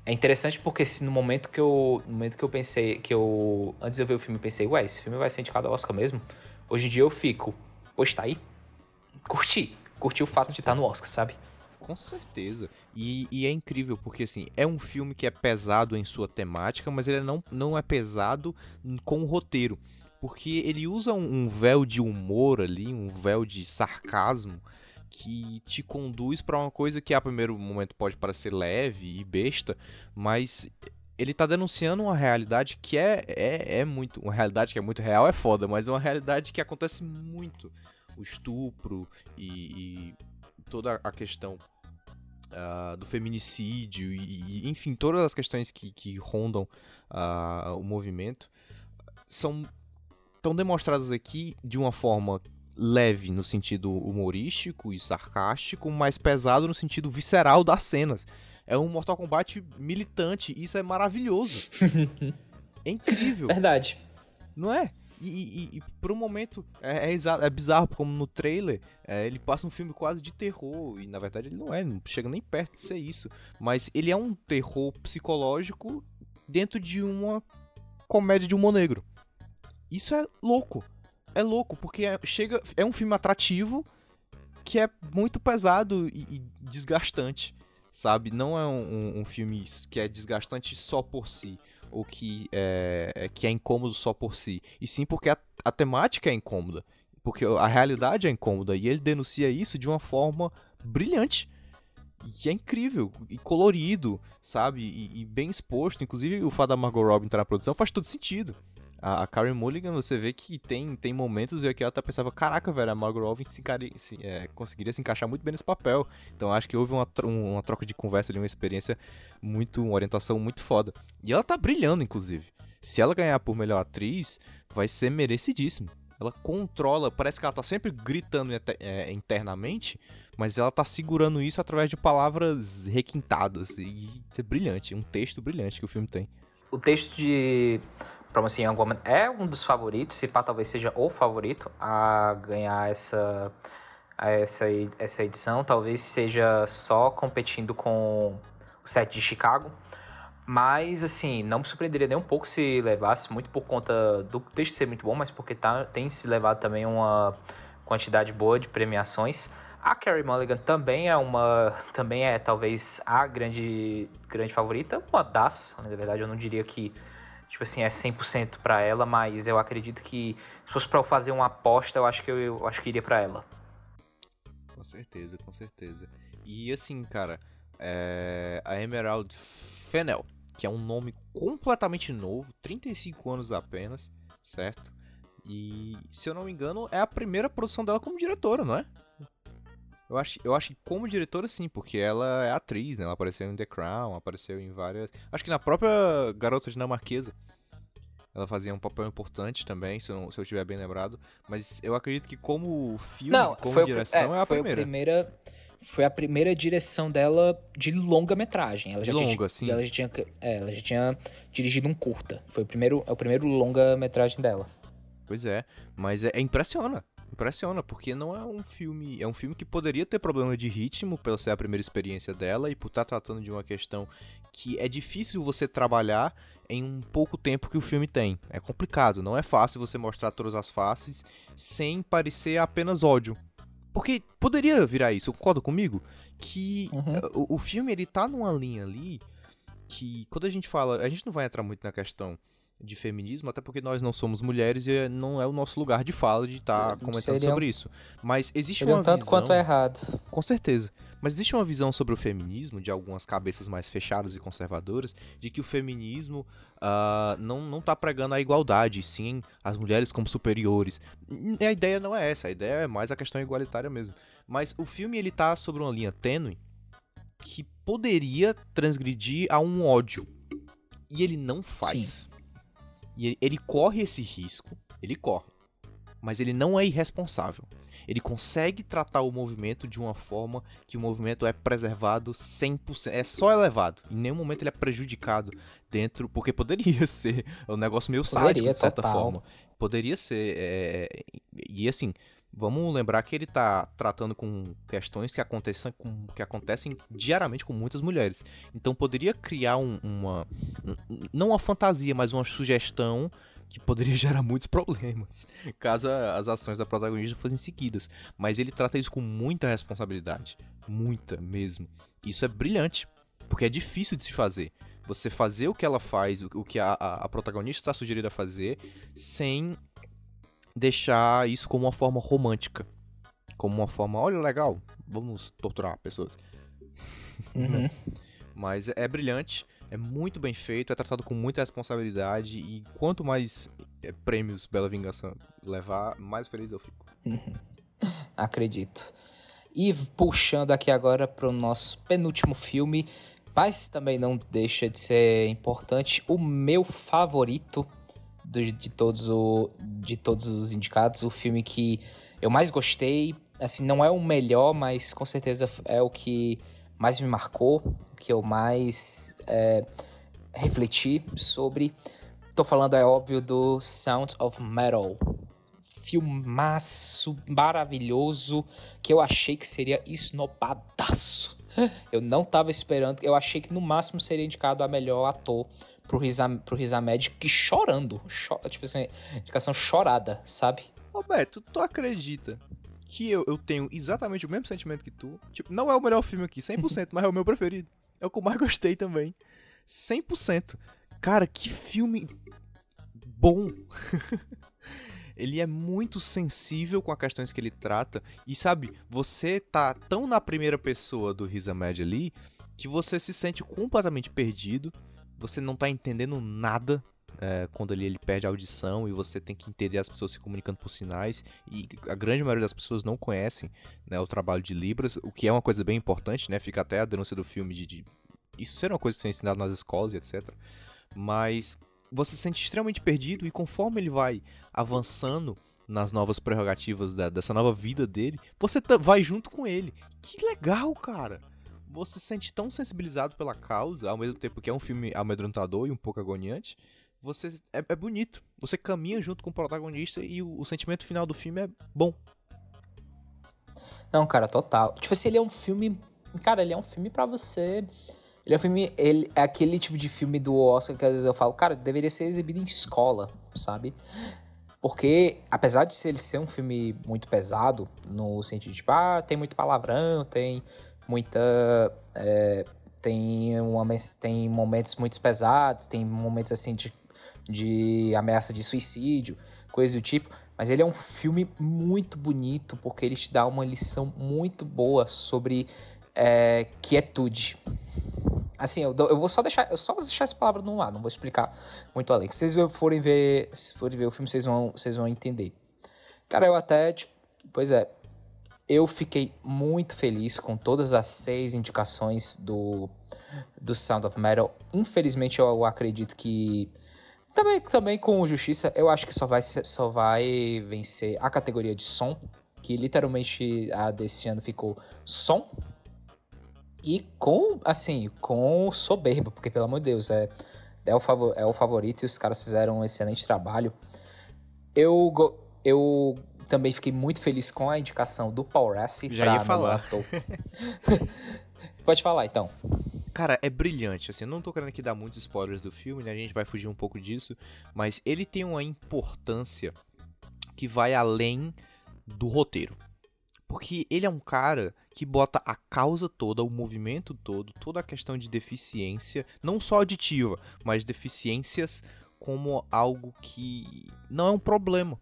É interessante porque se no momento que eu. No momento que eu pensei. que eu. Antes de eu ver o filme, pensei, ué, esse filme vai ser indicado ao Oscar mesmo? Hoje em dia eu fico. Poxa, tá aí? Curti. Curti o fato de estar no Oscar, sabe? Com certeza. E, e, é incrível, porque assim, é um filme que é pesado em sua temática, mas ele não, não é pesado com o roteiro. Porque ele usa um, um véu de humor ali, um véu de sarcasmo, que te conduz para uma coisa que a primeiro momento pode parecer leve e besta, mas ele tá denunciando uma realidade que é, é, é muito. Uma realidade que é muito real é foda, mas é uma realidade que acontece muito. O estupro e, e toda a questão uh, do feminicídio e, e, enfim, todas as questões que, que rondam uh, o movimento são tão demonstradas aqui de uma forma leve no sentido humorístico e sarcástico, mas pesado no sentido visceral das cenas. É um Mortal Kombat militante, isso é maravilhoso. (laughs) é incrível. Verdade. Não é? E, e, e, por um momento é, é, é bizarro, como no trailer é, ele passa um filme quase de terror, e na verdade ele não é, não chega nem perto de ser isso. Mas ele é um terror psicológico dentro de uma comédia de humor negro. Isso é louco é louco, porque é, chega, é um filme atrativo que é muito pesado e, e desgastante, sabe? Não é um, um, filme que é desgastante só por si, ou que é, é, que é incômodo só por si, e sim porque a, a temática é incômoda, porque a realidade é incômoda, e ele denuncia isso de uma forma brilhante que é incrível e colorido, sabe? E, e, bem exposto. Inclusive, o fato da Margot Robbie entrar na produção faz todo sentido. A, a Karen Mulligan, você vê que tem, tem momentos e aqui ela até pensava, caraca, velho, a Margot Robbie se se, é, conseguiria se encaixar muito bem nesse papel. Então acho que houve uma, uma troca de conversa ali, uma experiência muito, uma orientação muito foda. E ela tá brilhando, inclusive. Se ela ganhar por melhor atriz, vai ser merecidíssimo. Ela controla, parece que ela tá sempre gritando é, internamente, mas ela tá segurando isso através de palavras requintadas. E isso é brilhante, um texto brilhante que o filme tem. O texto de Promising Young Woman é um dos favoritos, se pá, talvez seja o favorito a ganhar essa, essa, essa edição. Talvez seja só competindo com o set de Chicago. Mas, assim, não me surpreenderia nem um pouco se levasse, muito por conta do texto ser muito bom, mas porque tá, tem se levado também uma quantidade boa de premiações. A Carrie Mulligan também é uma, (laughs) também é talvez a grande, grande favorita, uma das, na verdade eu não diria que tipo assim, é 100% para ela, mas eu acredito que se fosse para eu fazer uma aposta, eu acho que eu, eu acho que iria para ela. Com certeza, com certeza. E assim, cara, é... a Emerald Fennel, que é um nome completamente novo, 35 anos apenas, certo? E se eu não me engano, é a primeira produção dela como diretora, não é? Eu acho, eu acho que como diretora sim, porque ela é atriz, né? Ela apareceu em The Crown, apareceu em várias. Acho que na própria Garota Dinamarquesa. Ela fazia um papel importante também, se eu, se eu estiver bem lembrado. Mas eu acredito que como filme, Não, como direção, é, é, a foi primeira. A primeira. Foi a primeira direção dela de longa-metragem. Ela já longa, tinha, sim. Ela já, tinha, é, ela já tinha dirigido um curta. Foi o primeiro, é o primeiro longa-metragem dela. Pois é, mas é, é impressiona impressiona, porque não é um filme. É um filme que poderia ter problema de ritmo, pela ser a primeira experiência dela, e por estar tá tratando de uma questão que é difícil você trabalhar em um pouco tempo que o filme tem. É complicado, não é fácil você mostrar todas as faces sem parecer apenas ódio. Porque poderia virar isso, concorda comigo? Que uhum. o, o filme ele tá numa linha ali que quando a gente fala. A gente não vai entrar muito na questão de feminismo, até porque nós não somos mulheres e não é o nosso lugar de fala de estar tá comentando seria, sobre isso. Mas existe uma um tanto visão, quanto errado. Com certeza. Mas existe uma visão sobre o feminismo de algumas cabeças mais fechadas e conservadoras de que o feminismo uh, não não está pregando a igualdade, sim as mulheres como superiores. E a ideia não é essa, a ideia é mais a questão igualitária mesmo. Mas o filme ele tá sobre uma linha tênue que poderia transgredir a um ódio. E ele não faz. Sim. E ele, ele corre esse risco, ele corre. Mas ele não é irresponsável. Ele consegue tratar o movimento de uma forma que o movimento é preservado 100%, é só elevado. Em nenhum momento ele é prejudicado dentro, porque poderia (laughs) ser um negócio meio sádico, de certa total. forma. Poderia ser. É, e assim, vamos lembrar que ele tá tratando com questões que acontecem, com, que acontecem diariamente com muitas mulheres. Então poderia criar um, uma. Um, não uma fantasia, mas uma sugestão que poderia (laughs) gerar muitos problemas caso as ações da protagonista fossem seguidas. Mas ele trata isso com muita responsabilidade. Muita mesmo. Isso é brilhante. Porque é difícil de se fazer. Você fazer o que ela faz, o que a, a protagonista está sugerida a fazer, sem deixar isso como uma forma romântica. Como uma forma, olha, legal, vamos torturar pessoas. Uhum. (laughs) Mas é, é brilhante, é muito bem feito, é tratado com muita responsabilidade e quanto mais é, prêmios Bela Vingança levar, mais feliz eu fico. Uhum. Acredito. E puxando aqui agora para o nosso penúltimo filme, mas também não deixa de ser importante, o meu favorito de, de, todos, o, de todos os indicados, o filme que eu mais gostei, assim, não é o melhor, mas com certeza é o que mais me marcou, o que eu mais é, refleti sobre. Tô falando, é óbvio, do Sound of Metal. Filmaço maravilhoso que eu achei que seria esnobadaço. (laughs) Eu não tava esperando, eu achei que no máximo seria indicado a melhor ator pro Riz, pro que chorando. Cho, tipo assim, indicação chorada, sabe? Roberto, tu acredita que eu, eu tenho exatamente o mesmo sentimento que tu? Tipo, não é o melhor filme aqui, 100%, mas é o meu preferido. É o que eu mais (laughs) gostei também. 100%. Cara, que filme bom. (laughs) ele é muito sensível com as questões que ele trata. E sabe, você tá tão na primeira pessoa do Riz Ahmed ali que você se sente completamente perdido você não tá entendendo nada é, quando ele, ele perde a audição e você tem que entender as pessoas se comunicando por sinais e a grande maioria das pessoas não conhecem né, o trabalho de Libras, o que é uma coisa bem importante, né? Fica até a denúncia do filme de, de isso ser uma coisa que é ensinado nas escolas e etc. Mas você se sente extremamente perdido e conforme ele vai avançando nas novas prerrogativas da, dessa nova vida dele, você vai junto com ele. Que legal, cara! Você se sente tão sensibilizado pela causa, ao mesmo tempo que é um filme amedrontador e um pouco agoniante, você é, é bonito. Você caminha junto com o protagonista e o, o, sentimento final do filme é bom. Não, cara, total. Tipo assim, ele é um filme. Cara, ele é um filme para você. Ele é um filme. Ele é aquele tipo de filme do Oscar que às vezes eu falo, cara, deveria ser exibido em escola, sabe? Porque, apesar de ele ser um filme muito pesado, no sentido de, tipo, ah, tem muito palavrão, tem muita. É, tem, uma, tem momentos muito pesados, tem momentos assim de, de ameaça de suicídio, coisa do tipo. Mas ele é um filme muito bonito porque ele te dá uma lição muito boa sobre é, quietude. Assim, eu, eu vou só deixar, eu só vou deixar essa palavra no ar, não vou explicar muito além. Se vocês forem ver, se forem ver o filme, vocês vão, vocês vão entender. Cara, eu até, tipo, pois é, eu fiquei muito feliz com todas as seis indicações do, do Sound of Metal. Infelizmente, eu acredito que. Também, também com Justiça, eu acho que só vai, só vai vencer a categoria de som, que literalmente a desse ano ficou som. E com, assim, com soberba, porque pelo amor de Deus, é, é, o, favor, é o favorito e os caras fizeram um excelente trabalho. Eu, eu também fiquei muito feliz com a indicação do Paul Rassi. Já ia falar. (laughs) Pode falar, então. Cara, é brilhante, assim, não tô querendo aqui dar muitos spoilers do filme, né, a gente vai fugir um pouco disso, mas ele tem uma importância que vai além do roteiro. Porque ele é um cara que bota a causa toda, o movimento todo, toda a questão de deficiência, não só auditiva, mas deficiências como algo que não é um problema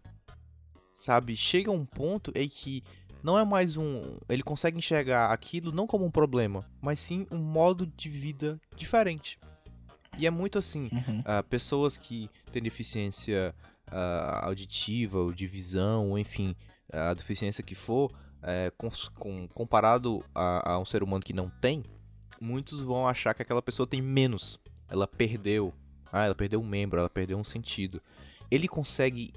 sabe? Chega um ponto em que não é mais um. Ele consegue enxergar aquilo não como um problema, mas sim um modo de vida diferente. E é muito assim: uhum. uh, pessoas que têm deficiência uh, auditiva, ou de visão, ou enfim, a deficiência que for, uh, com, com, comparado a, a um ser humano que não tem, muitos vão achar que aquela pessoa tem menos. Ela perdeu. Ah, ela perdeu um membro, ela perdeu um sentido. Ele consegue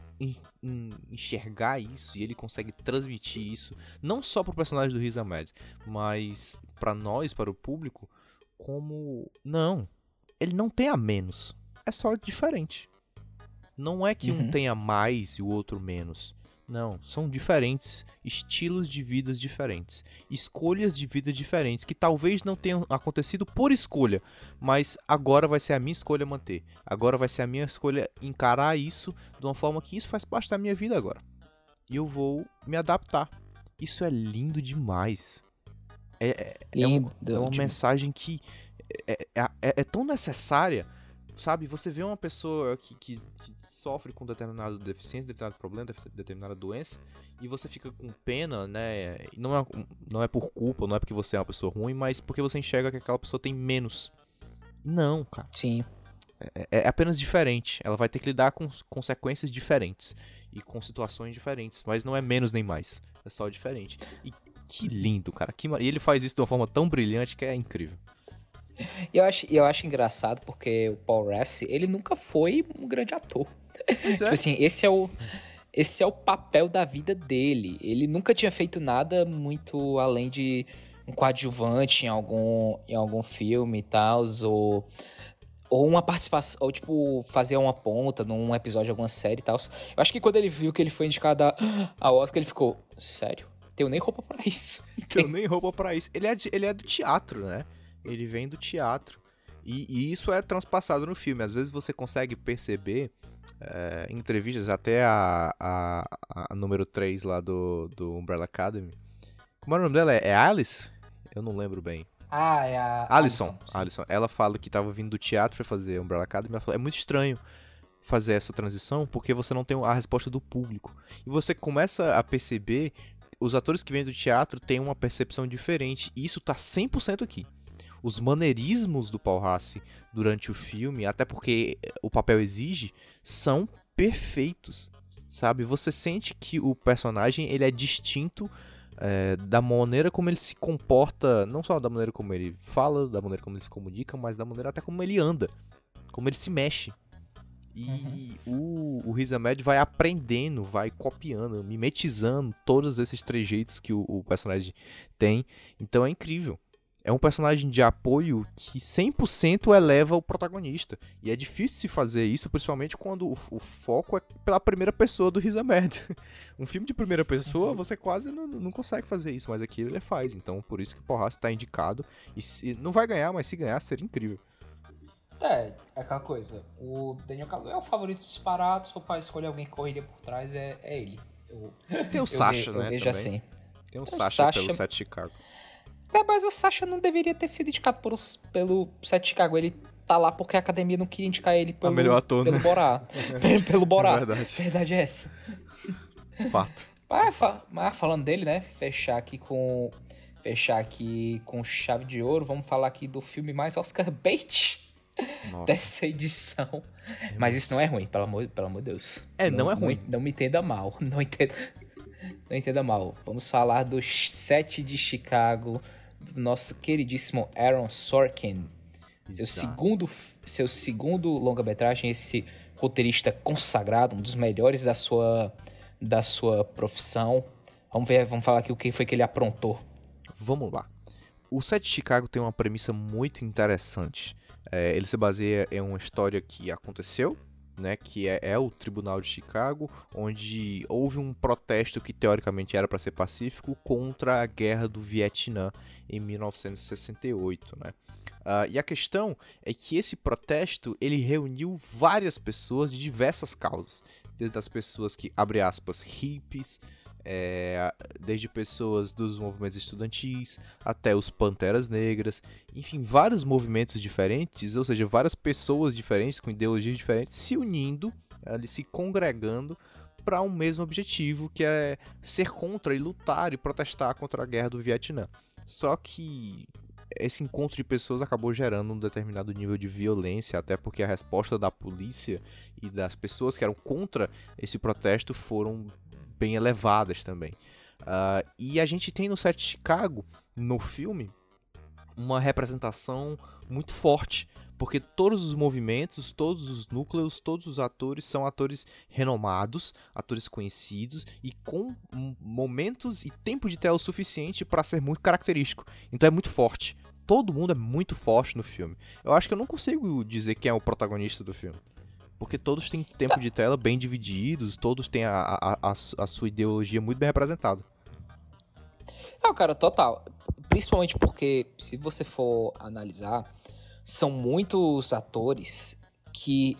enxergar isso e ele consegue transmitir isso não só para o personagem do Riz Ahmed, mas para nós, para o público, como não, ele não tem a menos, é só diferente. Não é que uhum. um tenha mais e o outro menos. Não, são diferentes, estilos de vidas diferentes, escolhas de vida diferentes, que talvez não tenham acontecido por escolha, mas agora vai ser a minha escolha manter. Agora vai ser a minha escolha encarar isso de uma forma que isso faz parte da minha vida agora. E eu vou me adaptar. Isso é lindo demais. É, é, é, um, é uma mensagem que é, é, é, é tão necessária sabe? Você vê uma pessoa que, que, que sofre com determinada deficiência, determinado problema, determinada doença, e você fica com pena, né? Não é, não é por culpa, não é porque você é uma pessoa ruim, mas porque você enxerga que aquela pessoa tem menos. Não, cara. Sim. É, é, é apenas diferente. Ela vai ter que lidar com consequências diferentes e com situações diferentes, mas não é menos nem mais. É só diferente. E que lindo, cara. Que mar... E ele faz isso de uma forma tão brilhante que é incrível. E (laughs) eu acho, eu acho engraçado porque o Paul Rassi, ele nunca foi um grande ator. tipo é. assim, esse é o esse é o papel da vida dele. Ele nunca tinha feito nada muito além de um coadjuvante em algum, em algum filme e tal, ou, ou uma participação, ou tipo, fazer uma ponta num episódio de alguma série e tal. Eu acho que quando ele viu que ele foi indicado ao (gasps) Oscar, ele ficou, sério, tenho nem roupa para isso. Tenho nem roupa para isso. Ele é, de, ele é do teatro, né? Ele vem do teatro. E, e, isso é transpassado no filme. Às vezes você consegue perceber é, em entrevistas, até a, a, a, número 3 lá do, do Umbrella Academy. Como é o nome dela? É, Alice? Eu não lembro bem. Ah, é a. Alison. Alison. Ela fala que estava vindo do teatro para fazer Umbrella Academy. Ela falou, é muito estranho fazer essa transição porque você não tem a resposta do público. E você começa a perceber os atores que vêm do teatro têm uma percepção diferente. E isso tá 100% aqui os maneirismos do Paul Rassi durante o filme, até porque o papel exige, são perfeitos, sabe? Você sente que o personagem ele é distinto é, da maneira como ele se comporta, não só da maneira como ele fala, da maneira como ele se comunica, mas da maneira até como ele anda, como ele se mexe. E uhum. o, o Riz Ahmed vai aprendendo, vai copiando, mimetizando todos esses trejeitos que o, o personagem tem. Então é incrível é um personagem de apoio que 100% eleva o protagonista. E é difícil se fazer isso, principalmente quando o, o foco é pela primeira pessoa do Riz Ahmed. (laughs) um filme de primeira pessoa, você quase não, não consegue fazer isso, mas aqui ele faz. Então, por isso que o Porras está indicado. E se, não vai ganhar, mas se ganhar, seria incrível. É, é aquela coisa. O Daniel Kaluuya é o favorito disparado. Se for pra escolher alguém que correria por trás, é, é ele. Eu, Tem o Sasha, ve, né? Eu vejo também. assim. Tem o, o Sasha, Sasha pelo set Chicago. É, mas o Sasha não deveria ter sido indicado por, pelo Set Chicago. Ele tá lá porque a academia não queria indicar ele pelo, melhor ator, pelo né? Borá. (laughs) pelo Borá. É verdade. verdade é essa. Fato. Mas, mas falando dele, né? Fechar aqui com. Fechar aqui com chave de ouro. Vamos falar aqui do filme mais Oscar bait Nossa. dessa edição. Mas isso não é ruim, pelo amor, pelo amor de Deus. É, não, não é ruim. Não, não, me entenda mal. Não entenda, não entenda mal. Vamos falar do set de Chicago nosso queridíssimo Aaron Sorkin. Seu segundo, seu segundo longa-metragem, esse roteirista consagrado, um dos melhores da sua, da sua profissão. Vamos ver, vamos falar aqui o que foi que ele aprontou. Vamos lá. O set de Chicago tem uma premissa muito interessante. É, ele se baseia em uma história que aconteceu né, que é, é, o Tribunal de Chicago, onde houve um protesto que teoricamente era para ser pacífico contra a guerra do Vietnã em 1968, né? Uh, e a questão é que esse protesto ele reuniu várias pessoas de diversas causas, desde as pessoas que abre aspas hippies, é, desde pessoas dos movimentos estudantis até os Panteras Negras, enfim, vários movimentos diferentes, ou seja, várias pessoas diferentes com ideologias diferentes se unindo, ali, se congregando para um mesmo objetivo, que é ser contra e lutar e protestar contra a guerra do Vietnã. Só que esse encontro de pessoas acabou gerando um determinado nível de violência, até porque a resposta da polícia e das pessoas que eram contra esse protesto foram bem elevadas também. Uh, e a gente tem no set de Chicago, no filme, uma representação muito forte, porque todos os movimentos, todos os núcleos, todos os atores são atores renomados, atores conhecidos e com momentos e tempo de tela suficiente para ser muito característico. Então é muito forte. Todo mundo é muito forte no filme. Eu acho que eu não consigo dizer quem é o protagonista do filme. Porque todos têm tempo de tela bem divididos, todos têm a, a, a, a sua ideologia muito bem representada. Não, cara, total. Principalmente porque, se você for analisar, são muitos atores que,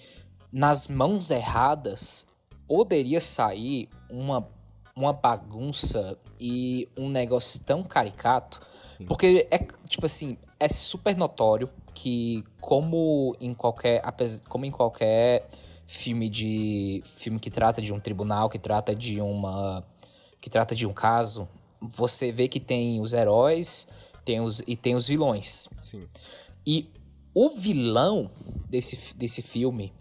nas mãos erradas, poderia sair uma, uma bagunça e um negócio tão caricato. Sim. Porque é, tipo assim, é super notório que, como em qualquer. Como em qualquer filme de. filme que trata de um tribunal, que trata de uma. que trata de um caso, você vê que tem os heróis tem os, e tem os vilões. Sim. E o vilão desse, desse filme,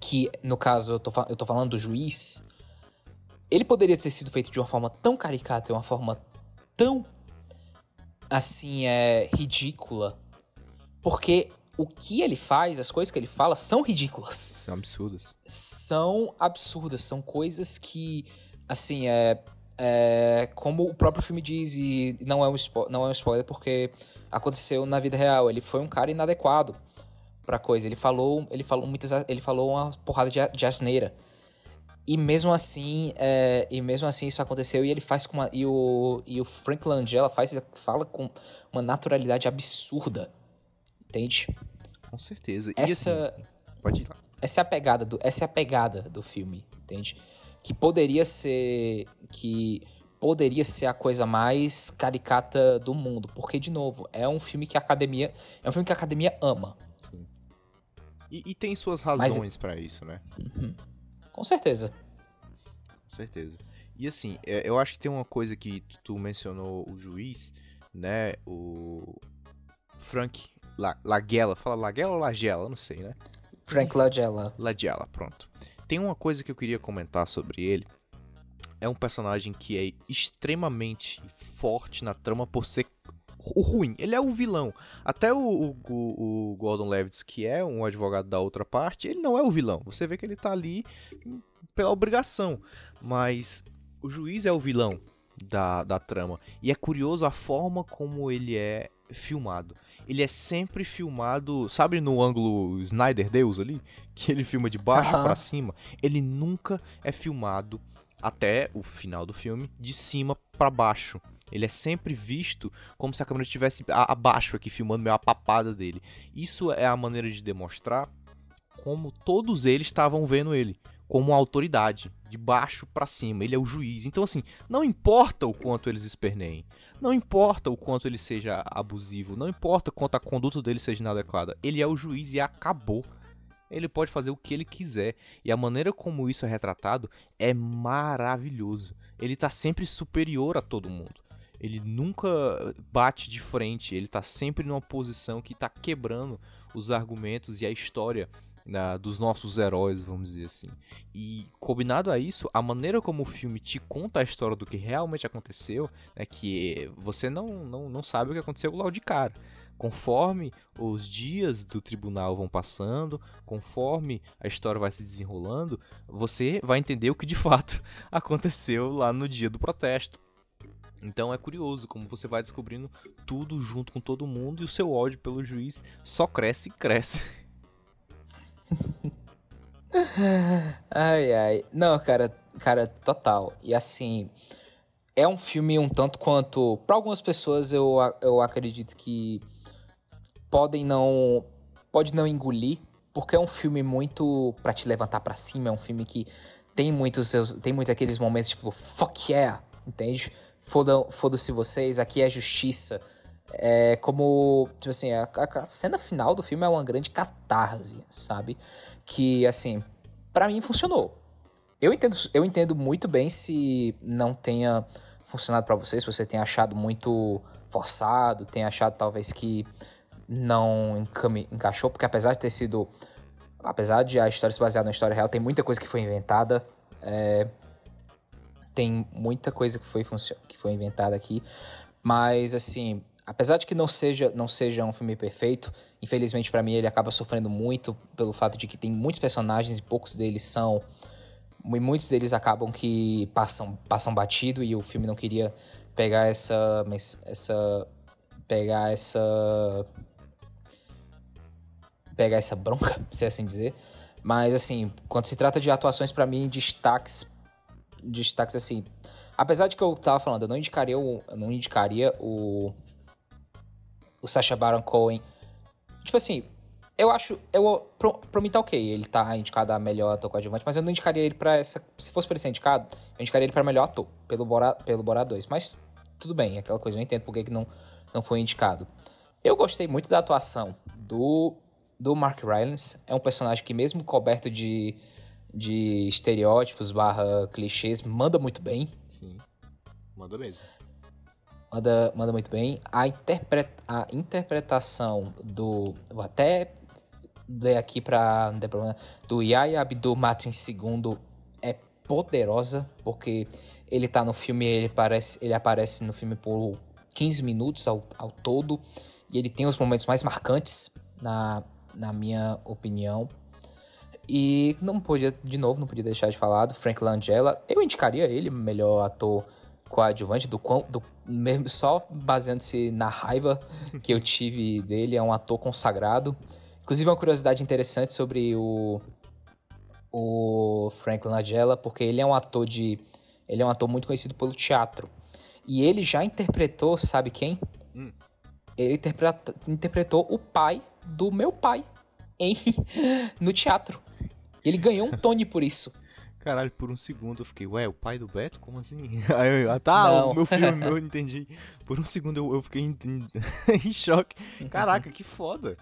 que no caso eu tô, eu tô falando do juiz, ele poderia ter sido feito de uma forma tão caricata, de uma forma tão assim, é ridícula. Porque o que ele faz, as coisas que ele fala são ridículas. São absurdas. São absurdas, são coisas que assim, é é, como o próprio filme diz, e não é, um não é um spoiler porque aconteceu na vida real. Ele foi um cara inadequado pra coisa. Ele falou, ele falou muitas, ele falou uma porrada de, de asneira. E mesmo assim, é, e mesmo assim isso aconteceu e ele faz com uma, e o e o Frank Langella faz fala com uma naturalidade absurda. Entende? Com certeza. Essa assim, pode ir lá. Essa é a pegada do essa é a pegada do filme, entende? que poderia ser que poderia ser a coisa mais caricata do mundo, porque de novo, é um filme que a academia é um filme que a academia ama. Sim. E, e tem suas razões Mas... para isso, né? Uhum. Com certeza. Com certeza. E assim, é, eu acho que tem uma coisa que tu mencionou o juiz, né? O Frank Lagella, fala Lagella ou Lagella, não sei, né? Frank Lagella. Lagella, pronto. Tem uma coisa que eu queria comentar sobre ele. É um personagem que é extremamente forte na trama por ser o ruim. Ele é o vilão. Até o, o, o, Gordon Levitt, que é um advogado da outra parte, ele não é o vilão. Você vê que ele tá ali pela obrigação. Mas o juiz é o vilão da, da trama. E é curioso a forma como ele é filmado ele é sempre filmado, sabe no ângulo Snyder Deus ali? Que ele filma de baixo para cima. Ele nunca é filmado até o final do filme de cima para baixo. Ele é sempre visto como se a câmera estivesse abaixo aqui, filmando meio a papada dele. Isso é a maneira de demonstrar como todos eles estavam vendo ele como autoridade, de baixo para cima. Ele é o juiz. Então, assim, não importa o quanto eles esperneiem, não importa o quanto ele seja abusivo, não importa quanto a conduta dele seja inadequada, ele é o juiz e acabou. Ele pode fazer o que ele quiser. E a maneira como isso é retratado é maravilhoso. Ele tá sempre superior a todo mundo. Ele nunca bate de frente, ele tá sempre numa posição que tá quebrando os argumentos e a história dos nossos heróis, vamos dizer assim. E combinado a isso, a maneira como o filme te conta a história do que realmente aconteceu, é que você não, não, não sabe o que aconteceu logo de cara. Conforme os dias do tribunal vão passando, conforme a história vai se desenrolando, você vai entender o que de fato (laughs) aconteceu lá no dia do protesto. Então é curioso como você vai descobrindo tudo junto com todo mundo e o seu ódio pelo juiz só cresce e cresce. (laughs) ai, ai. Não, cara, cara, total. E assim, é um filme um tanto quanto. Para algumas pessoas, eu, eu acredito que podem não. Pode não engolir, porque é um filme muito para te levantar para cima. É um filme que tem muitos seus. Tem muito aqueles momentos tipo, fuck yeah, entende? Foda-se foda vocês, aqui é justiça é como, tipo assim, a, a, cena final do filme é uma grande catarse, sabe? Que, assim, para mim funcionou. Eu entendo, eu entendo muito bem se não tenha funcionado para você, se você tenha achado muito forçado, tenha achado talvez que não encaixou, porque apesar de ter sido. Apesar de a história se basear na história real, tem muita coisa que foi inventada. É, tem muita coisa que foi, que foi inventada aqui. Mas, assim, apesar de que não seja, não seja um filme perfeito, infelizmente para mim ele acaba sofrendo muito pelo fato de que tem muitos personagens e poucos deles são e muitos deles acabam que passam passam batido e o filme não queria pegar essa essa pegar essa pegar essa bronca, (laughs) se assim dizer. Mas, assim, quando se trata de atuações, para mim, destaques. Destaques, assim. Apesar de que eu tava falando, eu não indicaria o. não indicaria o. O Sacha Baron Cohen. Tipo assim, eu acho. Eu, pro, pro mim tá ok. Ele tá indicado a melhor ator coadjuvante, mas eu não indicaria ele pra essa. Se fosse pra ele ser indicado, eu indicaria ele pra melhor ator, pelo Bora, pelo Bora 2. Mas tudo bem, é aquela coisa, eu entendo por que não, não foi indicado. Eu gostei muito da atuação do, do Mark Rylance. É um personagem que, mesmo coberto de, de estereótipos barra clichês, manda muito bem. Sim. Manda mesmo. Manda, manda muito bem. A, interpre, a interpretação do. Vou até ler aqui pra. Não tem problema. Do Yaya Abdul Matin II é poderosa, porque ele tá no filme, ele aparece, ele aparece no filme por 15 minutos ao, ao todo. E ele tem os momentos mais marcantes, na, na minha opinião. E não podia, de novo, não podia deixar de falar do Frank Langella. Eu indicaria ele melhor ator coadjuvante, do, do mesmo só baseando-se na raiva que eu tive dele, é um ator consagrado. Inclusive, uma curiosidade interessante sobre o, o Frank Langella, porque ele é um ator de. Ele é um ator muito conhecido pelo teatro. E ele já interpretou, sabe quem? Hum. Ele interpreta, interpretou o pai do meu pai em, (laughs) no teatro. Ele ganhou um Tony por isso. Caralho, por um segundo eu fiquei, ué, o pai do Beto? Como assim? (laughs) Aí eu, ah, tá, Não. o meu filme, (laughs) eu entendi. Por um segundo eu, eu fiquei em, (laughs) em, choque. Caraca, que foda.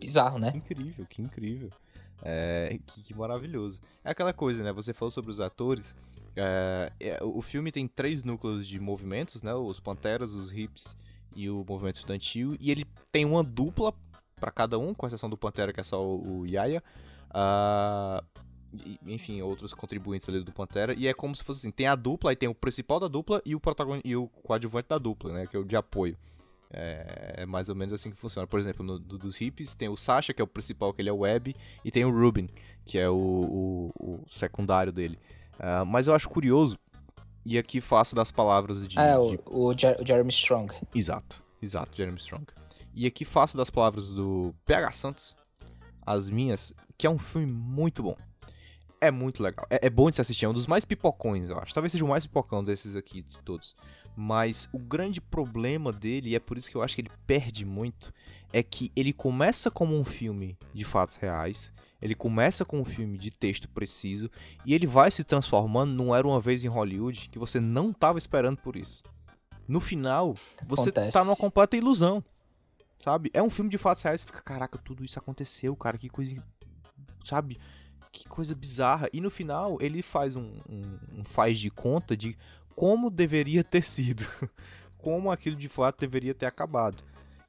Bizarro, né? Que incrível, que incrível. É, que, que, maravilhoso. É aquela coisa, né? Você falou sobre os atores. É, é, o filme tem três núcleos de movimentos, né? Os Panteras, os Hips e o movimento estudantil. E ele tem uma dupla para cada um, com exceção do Pantera, que é só o, o Yaya. Uh, enfim, outros contribuintes ali do Pantera, e é como se fosse assim, tem a dupla, aí tem o principal da dupla e o protagonista e o coadjuvante da dupla, né, que é o de apoio. É, é mais ou menos assim que funciona. Por exemplo, no do, dos hippies tem o Sasha, que é o principal, que ele é o Web, e tem o Ruben, que é o, o, o secundário dele. Uh, mas eu acho curioso, e aqui faço das palavras de... É, de... o, o Jeremy Strong. Exato, exato, Jeremy Strong. E aqui faço das palavras do PH Santos, as minhas, que é um filme muito bom é muito legal. É, é, bom de se assistir. É um dos mais pipocões, eu acho. Talvez seja o mais pipocão desses aqui de todos. Mas o grande problema dele, e é por isso que eu acho que ele perde muito, é que ele começa como um filme de fatos reais. Ele começa com um filme de texto preciso e ele vai se transformando num Era Uma Vez em Hollywood que você não estava esperando por isso. No final, você Acontece. tá numa completa ilusão. Sabe? É um filme de fatos reais, você fica, caraca, tudo isso aconteceu, cara, que coisa. Sabe? Que coisa bizarra. E no final, ele faz um, um, um faz de conta de como deveria ter sido. (laughs) como aquilo de fato deveria ter acabado.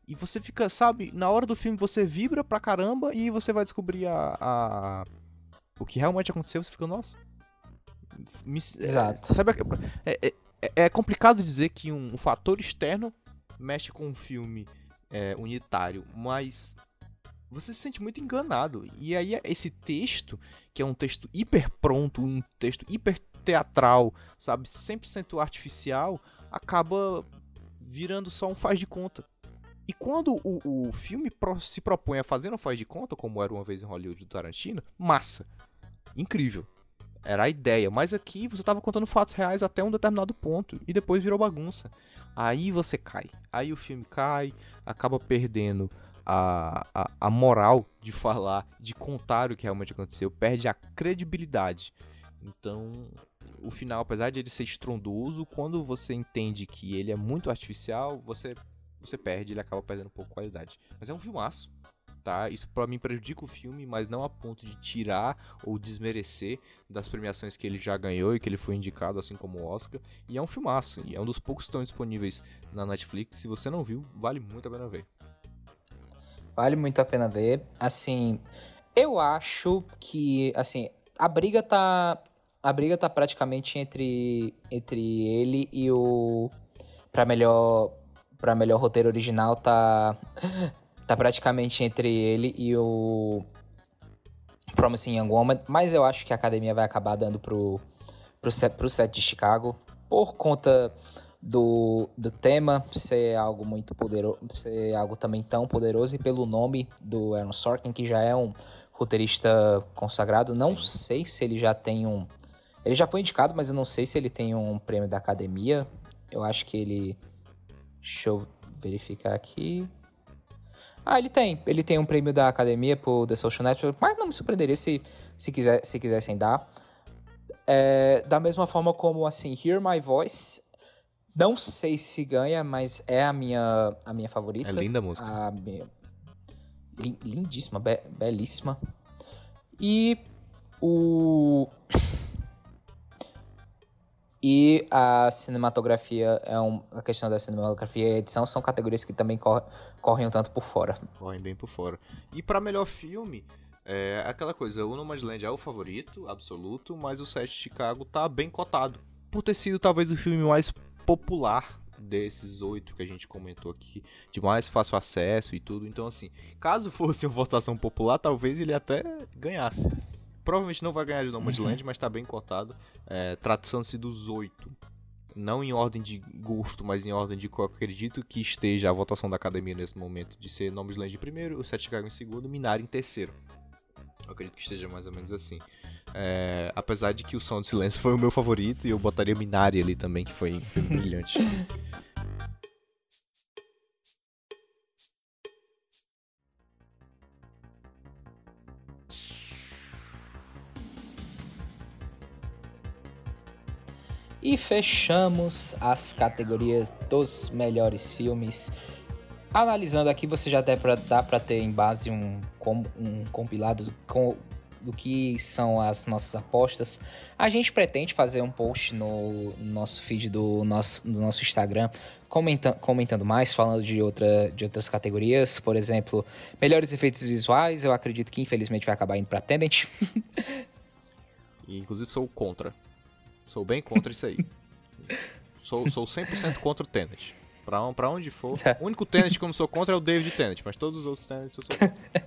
E você fica, sabe, na hora do filme você vibra pra caramba e você vai descobrir a, a o que realmente aconteceu, você fica, nossa. Me, Exato. É, sabe, é, é, é, complicado dizer que um, um, fator externo mexe com um filme é, unitário, mas você se sente muito enganado. E aí esse texto, que é um texto hiper pronto, um texto hiper teatral, sabe, 100% artificial, acaba virando só um faz de conta. E quando o, o filme pro, se propõe a fazer um faz de conta, como era uma vez em Hollywood do Tarantino, massa. Incrível. Era a ideia. Mas aqui você estava contando fatos reais até um determinado ponto. E depois virou bagunça. Aí você cai. Aí o filme cai, acaba perdendo a, a, moral de falar, de contar o que realmente aconteceu, perde a credibilidade. Então, o final, apesar de ele ser estrondoso, quando você entende que ele é muito artificial, você você perde, ele acaba perdendo um pouco de qualidade. Mas é um filmaço, tá? Isso para mim prejudica o filme, mas não a ponto de tirar ou desmerecer das premiações que ele já ganhou e que ele foi indicado, assim como o Oscar. E é um filmaço, e é um dos poucos que estão disponíveis na Netflix. Se você não viu, vale muito a pena ver. Vale muito a pena ver. Assim, eu acho que, assim, a briga tá a briga tá praticamente entre entre ele e o para melhor para melhor roteiro original tá tá praticamente entre ele e o Promising Young Woman, mas eu acho que a academia vai acabar dando pro pro set, pro set de Chicago por conta do, do tema ser algo muito poderoso, ser algo também tão poderoso e pelo nome do Aaron Sorkin, que já é um roteirista consagrado. Não Sim. sei se ele já tem um. Ele já foi indicado, mas eu não sei se ele tem um prêmio da academia. Eu acho que ele. Deixa eu verificar aqui. Ah, ele tem. Ele tem um prêmio da academia por The Social Network, mas não me surpreenderia se, se, quiser, se quisessem dar. É, da mesma forma como, assim, Hear My Voice. Não sei se ganha, mas é a minha, a minha favorita. É linda a música. A minha, lindíssima, be, belíssima. E o. E a cinematografia é um, a questão da cinematografia e edição são categorias que também corre, correm um tanto por fora. Correm bem por fora. E para melhor filme, é aquela coisa, o Nomadland é o favorito absoluto, mas o Sete de Chicago tá bem cotado. Por ter sido talvez o filme mais popular desses oito que a gente comentou aqui, de mais fácil acesso e tudo. Então, assim, caso (laughs) fosse uma votação popular, talvez ele até ganhasse. Provavelmente não vai ganhar de Nomadland, uhum. mas tá bem cotado. É, Tratando-se dos oito. Não em ordem de gosto, mas em ordem de eu acredito que esteja a votação da academia nesse momento de ser Nomadland em primeiro, o Sete Chicago em segundo, Minari em terceiro. Eu acredito que esteja mais ou menos assim. É, apesar de que o Som do Silêncio foi o meu favorito e eu botaria Minari ali também, que foi, foi (laughs) brilhante. E fechamos as categorias dos melhores filmes. Analisando aqui, você já dá para ter em base um, um compilado com, do que são as nossas apostas. A gente pretende fazer um post no nosso feed do nosso, do nosso Instagram comentando, comentando mais, falando de, outra, de outras categorias. Por exemplo, melhores efeitos visuais. Eu acredito que infelizmente vai acabar indo para Tendent. (laughs) inclusive sou contra. Sou bem contra isso aí. (laughs) sou, sou 100% contra o Tenet. Pra, pra onde for. (laughs) O único Tenet que eu não sou contra é o David Tenet, mas todos os outros Tenets eu sou contra.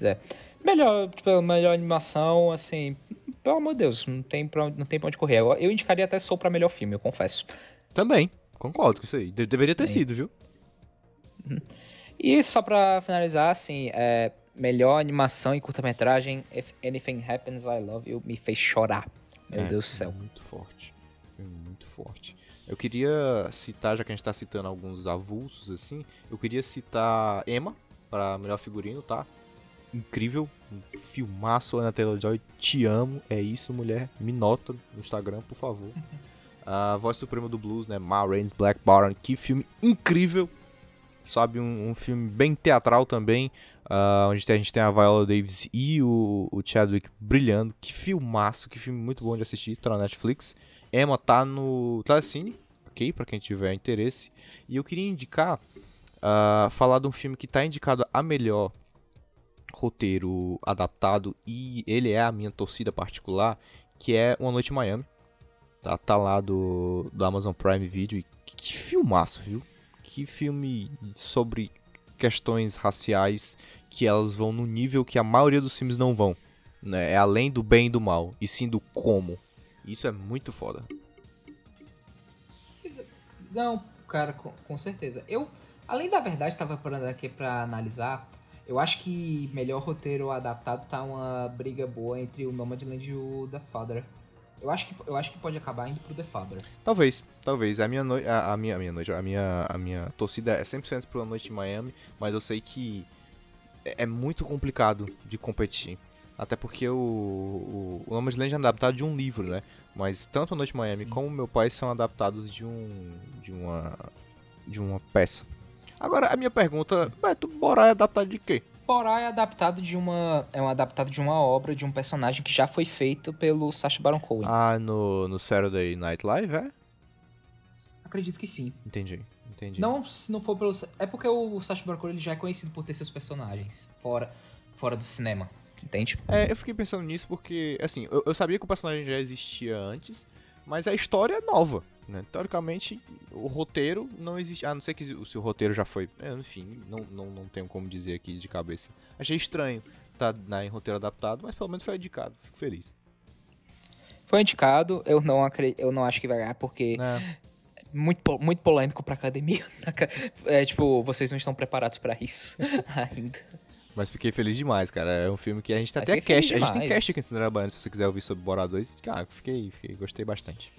(laughs) é. Melhor, tipo, melhor animação, assim. Pelo amor de Deus, não tem pra, não tem pra onde correr. Eu, eu indicaria até Soul pra melhor filme, eu confesso. Também, concordo com isso aí. De deveria ter Sim. sido, viu? Uhum. E só pra finalizar, assim, é, melhor animação e curta-metragem, If Anything Happens, I Love You, me fez chorar. Meu é, Deus do céu. Muito forte. Muito forte. Eu queria citar, já que a gente tá citando alguns avulsos assim, eu queria citar Emma para melhor figurino, tá? Incrível, um filmaço Ana Taylor-Joy, te amo, é isso, mulher. Me nota no Instagram, por favor. (laughs) A voz suprema do blues, né? Ma Rainey's Black Baron, que filme incrível, sabe? Um, um filme bem teatral também, uh, onde a gente tem a Viola Davis e o, o, Chadwick brilhando. Que filmaço, que filme muito bom de assistir, tá na Netflix. Emma tá no Telecine, ok? Pra quem tiver interesse. E eu queria indicar, uh, falar de um filme que tá indicado a melhor roteiro adaptado e ele é a minha torcida particular, que é Uma Noite em Miami. Tá, tá lá do, do Amazon Prime Video. E que, que filmaço, viu? que filme sobre questões raciais que elas vão no nível que a maioria dos filmes não vão. Né? É além do bem e do mal, e sim do como. Isso é muito foda. Não, cara, com, com certeza. Eu, além da verdade, estava parando aqui para analisar. Eu acho que melhor roteiro adaptado tá uma briga boa entre o Nomadland e o The Father. Eu acho que, eu acho que pode acabar indo pro The Father. Talvez, talvez. A minha, no... a, a, minha, a minha noite, a minha, a minha torcida é 100% pro Noite em Miami, mas eu sei que é, é muito complicado de competir. Até porque o, o, o Nomadland é adaptado de um livro, né? Mas tanto a Noite Miami Sim. como Meu Pai são adaptados de um de uma de uma peça. Agora a minha pergunta, Beto, Borá é adaptado de quê? Borá é adaptado de uma é um adaptado de uma obra de um personagem que já foi feito pelo Sacha Baron Cohen. Ah, no no Saturday Night Live, é? Acredito que sim. Entendi. Entendi. Não, se não for pelo é porque o Sacha Baron Cohen ele já é conhecido por ter seus personagens fora fora do cinema, entende? É, eu fiquei pensando nisso porque assim, eu, eu sabia que o personagem já existia antes, mas a história é nova. Né? Teoricamente, o roteiro não existe. A não ser que se o roteiro já foi. É, enfim, não, não, não tenho como dizer aqui de cabeça. Achei estranho tá né, em roteiro adaptado, mas pelo menos foi indicado. Fico feliz. Foi indicado, eu não, acredito, eu não acho que vai ganhar, porque. É. Muito, muito polêmico pra academia. (laughs) É tipo, vocês não estão preparados para isso (laughs) ainda. Mas fiquei feliz demais, cara. É um filme que a gente tá Mas até cast. A gente tem cast aqui em Cinderela Baiana, se você quiser ouvir sobre Bora 2. Cara, fiquei, fiquei, gostei bastante.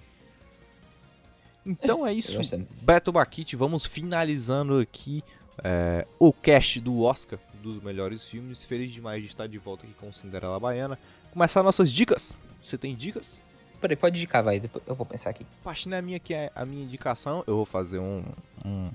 Então é isso. Beto Baquite, vamos finalizando aqui é, o cast do Oscar dos melhores filmes. Feliz demais de estar de volta aqui com Cinderela Baiana. Começar nossas dicas. Você tem dicas? Peraí, pode indicar, vai. Depois eu vou pensar aqui. Partindo da minha que é a minha indicação, eu vou fazer um, um-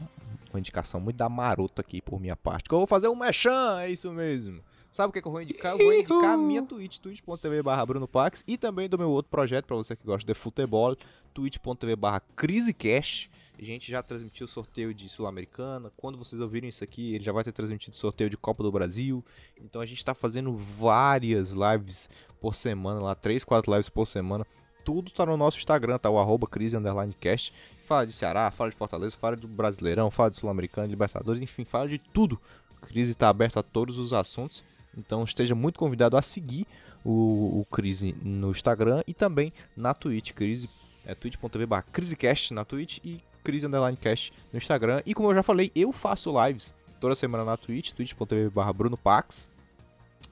uma indicação muito da marota aqui por minha parte. Que eu vou fazer um mechan, é isso mesmo. Sabe o que, é que eu vou indicar? Eu vou indicar a minha Twitch, twitch.tv barra Bruno Pax, e também do meu outro projeto, pra você que gosta de futebol, twitch.tv barra CriseCast. A gente já transmitiu o sorteio de Sul-Americana. Quando vocês ouvirem isso aqui, ele já vai ter transmitido sorteio de Copa do Brasil. Então a gente tá fazendo várias lives por semana, lá, 3, 4 lives por semana. Tudo tá no nosso Instagram, tá? O arroba. Fala de Ceará, fala de Fortaleza, fala do Brasileirão, fala de Sul-Americano, Libertadores, enfim, fala de tudo. Crise tá aberto a todos os assuntos. Então esteja muito convidado a seguir o, o Crise no Instagram e também na Twitch, Crise, é twitch.tv CriseCast na Twitch e Crise Underline Cast no Instagram. E como eu já falei, eu faço lives toda semana na Twitch, twitch.tv barra Bruno Pax.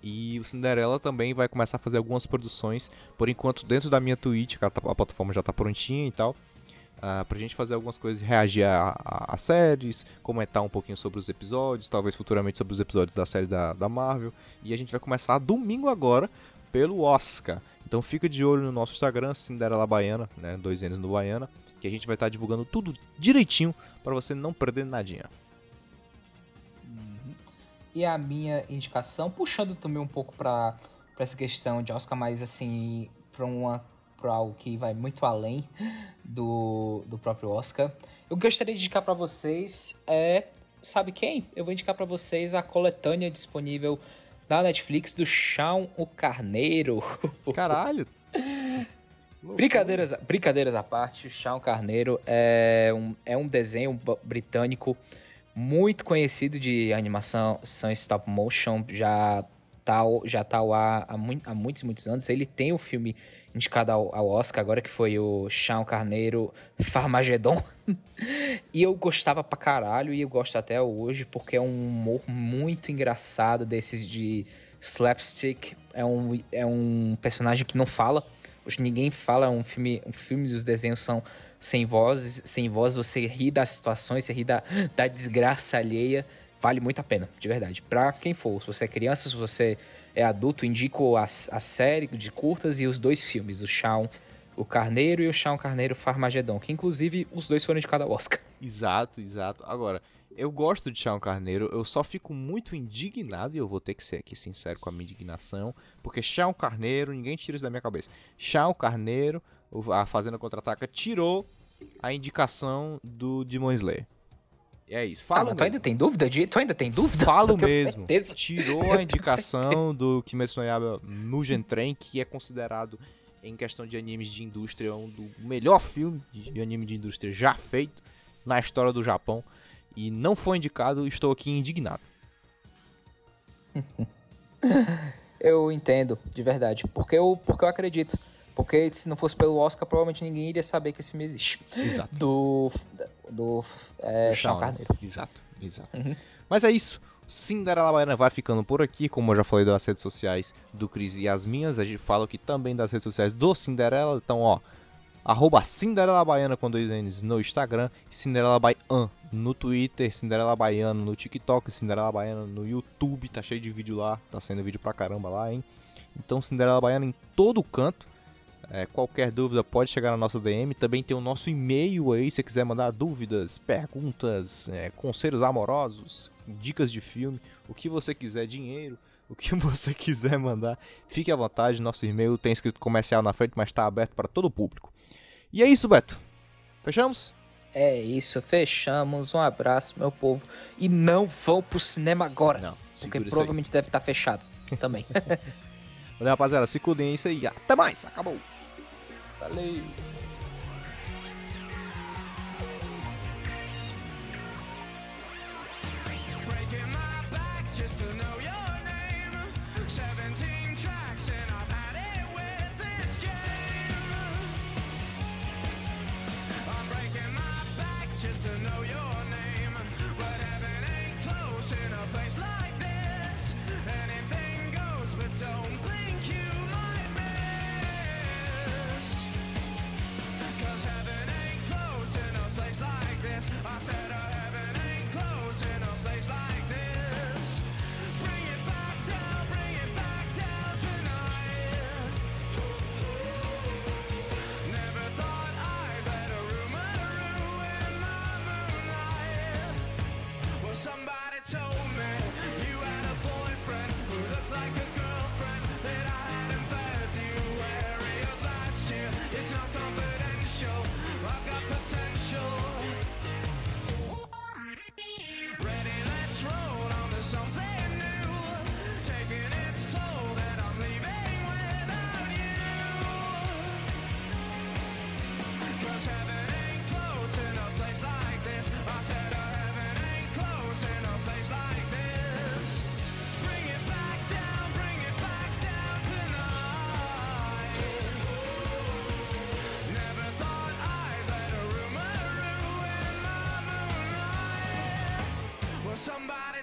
E o Cinderela também vai começar a fazer algumas produções, por enquanto dentro da minha Twitch, a, plataforma já tá prontinha e tal. Uh, pra gente fazer algumas coisas, reagir a, a- a séries, comentar um pouquinho sobre os episódios, talvez futuramente sobre os episódios da série da, da Marvel. E a gente vai começar domingo agora pelo Oscar. Então fica de olho no nosso Instagram, Cinderela Baiana, né? Dois N's no Baiana, que a gente vai estar divulgando tudo direitinho para você não perder nadinha. E a minha indicação, puxando também um pouco pra essa questão de Oscar, mas assim, pra, uma, pra algo que vai muito além do, do próprio Oscar. Eu gostaria de indicar pra vocês é. Sabe quem? Eu vou indicar pra vocês a coletânea disponível da Netflix do Shaun o Carneiro. (laughs) Caralho! (laughs) Brincadeiras, brincadeiras à parte, o Shaun Carneiro é um, é um desenho britânico muito conhecido de animação são stop motion, já tá, já tá ao ar há, há muitos, muitos anos. Ele tem o filme indicado ao, ao Oscar agora, que foi o Shaun Carneiro Farmagedon. (laughs) e eu gostava pra caralho, e eu gosto até hoje, porque é um humor muito engraçado desses de slapstick. É um, é um personagem que não fala. Hoje ninguém fala, é um filme, um filme dos desenhos são sem vozes, sem voz, você ri das situações, você ri da, da desgraça alheia, vale muito a pena, de verdade. Pra quem for, se você é criança, se você é adulto, indico a, a série de curtas e os dois filmes, o Shaun, o Carneiro e o Shaun Carneiro Farmagedon, que inclusive os dois foram indicados ao Oscar. (laughs) Exato, exato. Agora, eu gosto de Shaun Carneiro, eu só fico muito indignado, e eu vou ter que ser aqui sincero com a minha indignação, porque Shaun Carneiro, ninguém tira isso da minha cabeça. Shaun Carneiro, a Fazenda Contra-Ataca, tirou a indicação do Demon Slayer. É isso, Tá, falo mas tu ainda tem dúvida? de- Tu ainda tem dúvida? (laughs) Falo mesmo. certeza. Tirou (laughs) a indicação do Kimetsu no Yaiba Mugen Train, que é considerado, em questão de animes de indústria, um do melhor filme de anime de indústria já feito na história do Japão. E não foi indicado, estou aqui indignado. (laughs) Eu entendo, de verdade. Porque eu, porque eu acredito. Porque se não fosse pelo Oscar, provavelmente ninguém iria saber que esse filme existe. Exato. Do. Do. É, né? Carneiro. Exato, exato. Uhum. Mas é isso. Cinderela Baiana vai ficando por aqui, como eu já falei das redes sociais do Cris e as minhas, a gente fala aqui também das redes sociais do Cinderela, então ó, arroba Cinderela Baiana com dois N's no Instagram, Cinderela Baian no Twitter, Cinderela Baiana no TikTok, Cinderela Baiana no YouTube, tá cheio de vídeo lá, tá saindo vídeo pra caramba lá, hein? Então Cinderela Baiana em todo canto, é, qualquer dúvida pode chegar na nossa DM. Também tem o nosso e-mail aí, se você quiser mandar dúvidas, perguntas, é, conselhos amorosos, dicas de filme, o que você quiser, dinheiro, (laughs) o que você quiser mandar, fique à vontade. Nosso e-mail tem escrito comercial na frente, mas está aberto para todo o público. E é isso, Beto. Fechamos? É isso, fechamos. Um abraço, meu povo. E não vão pro cinema agora. Não. Porque isso aí. provavelmente deve estar fechado também. (laughs) Valeu, rapaziada. Se cuidem, é isso aí. Até mais. Acabou. Valeu.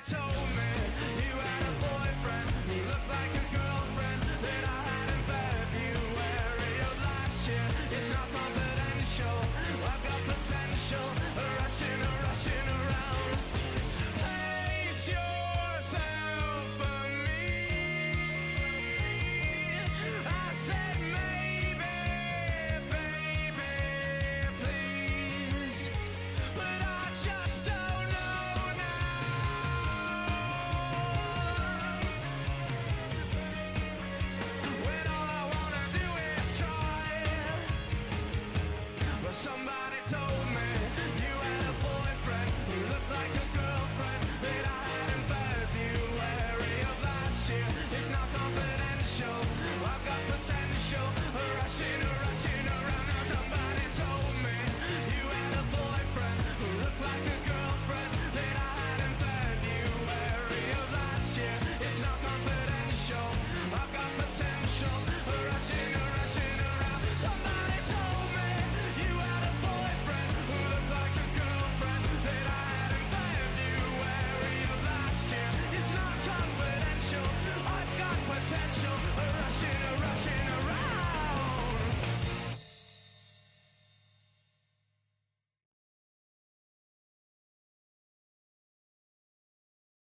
It's over.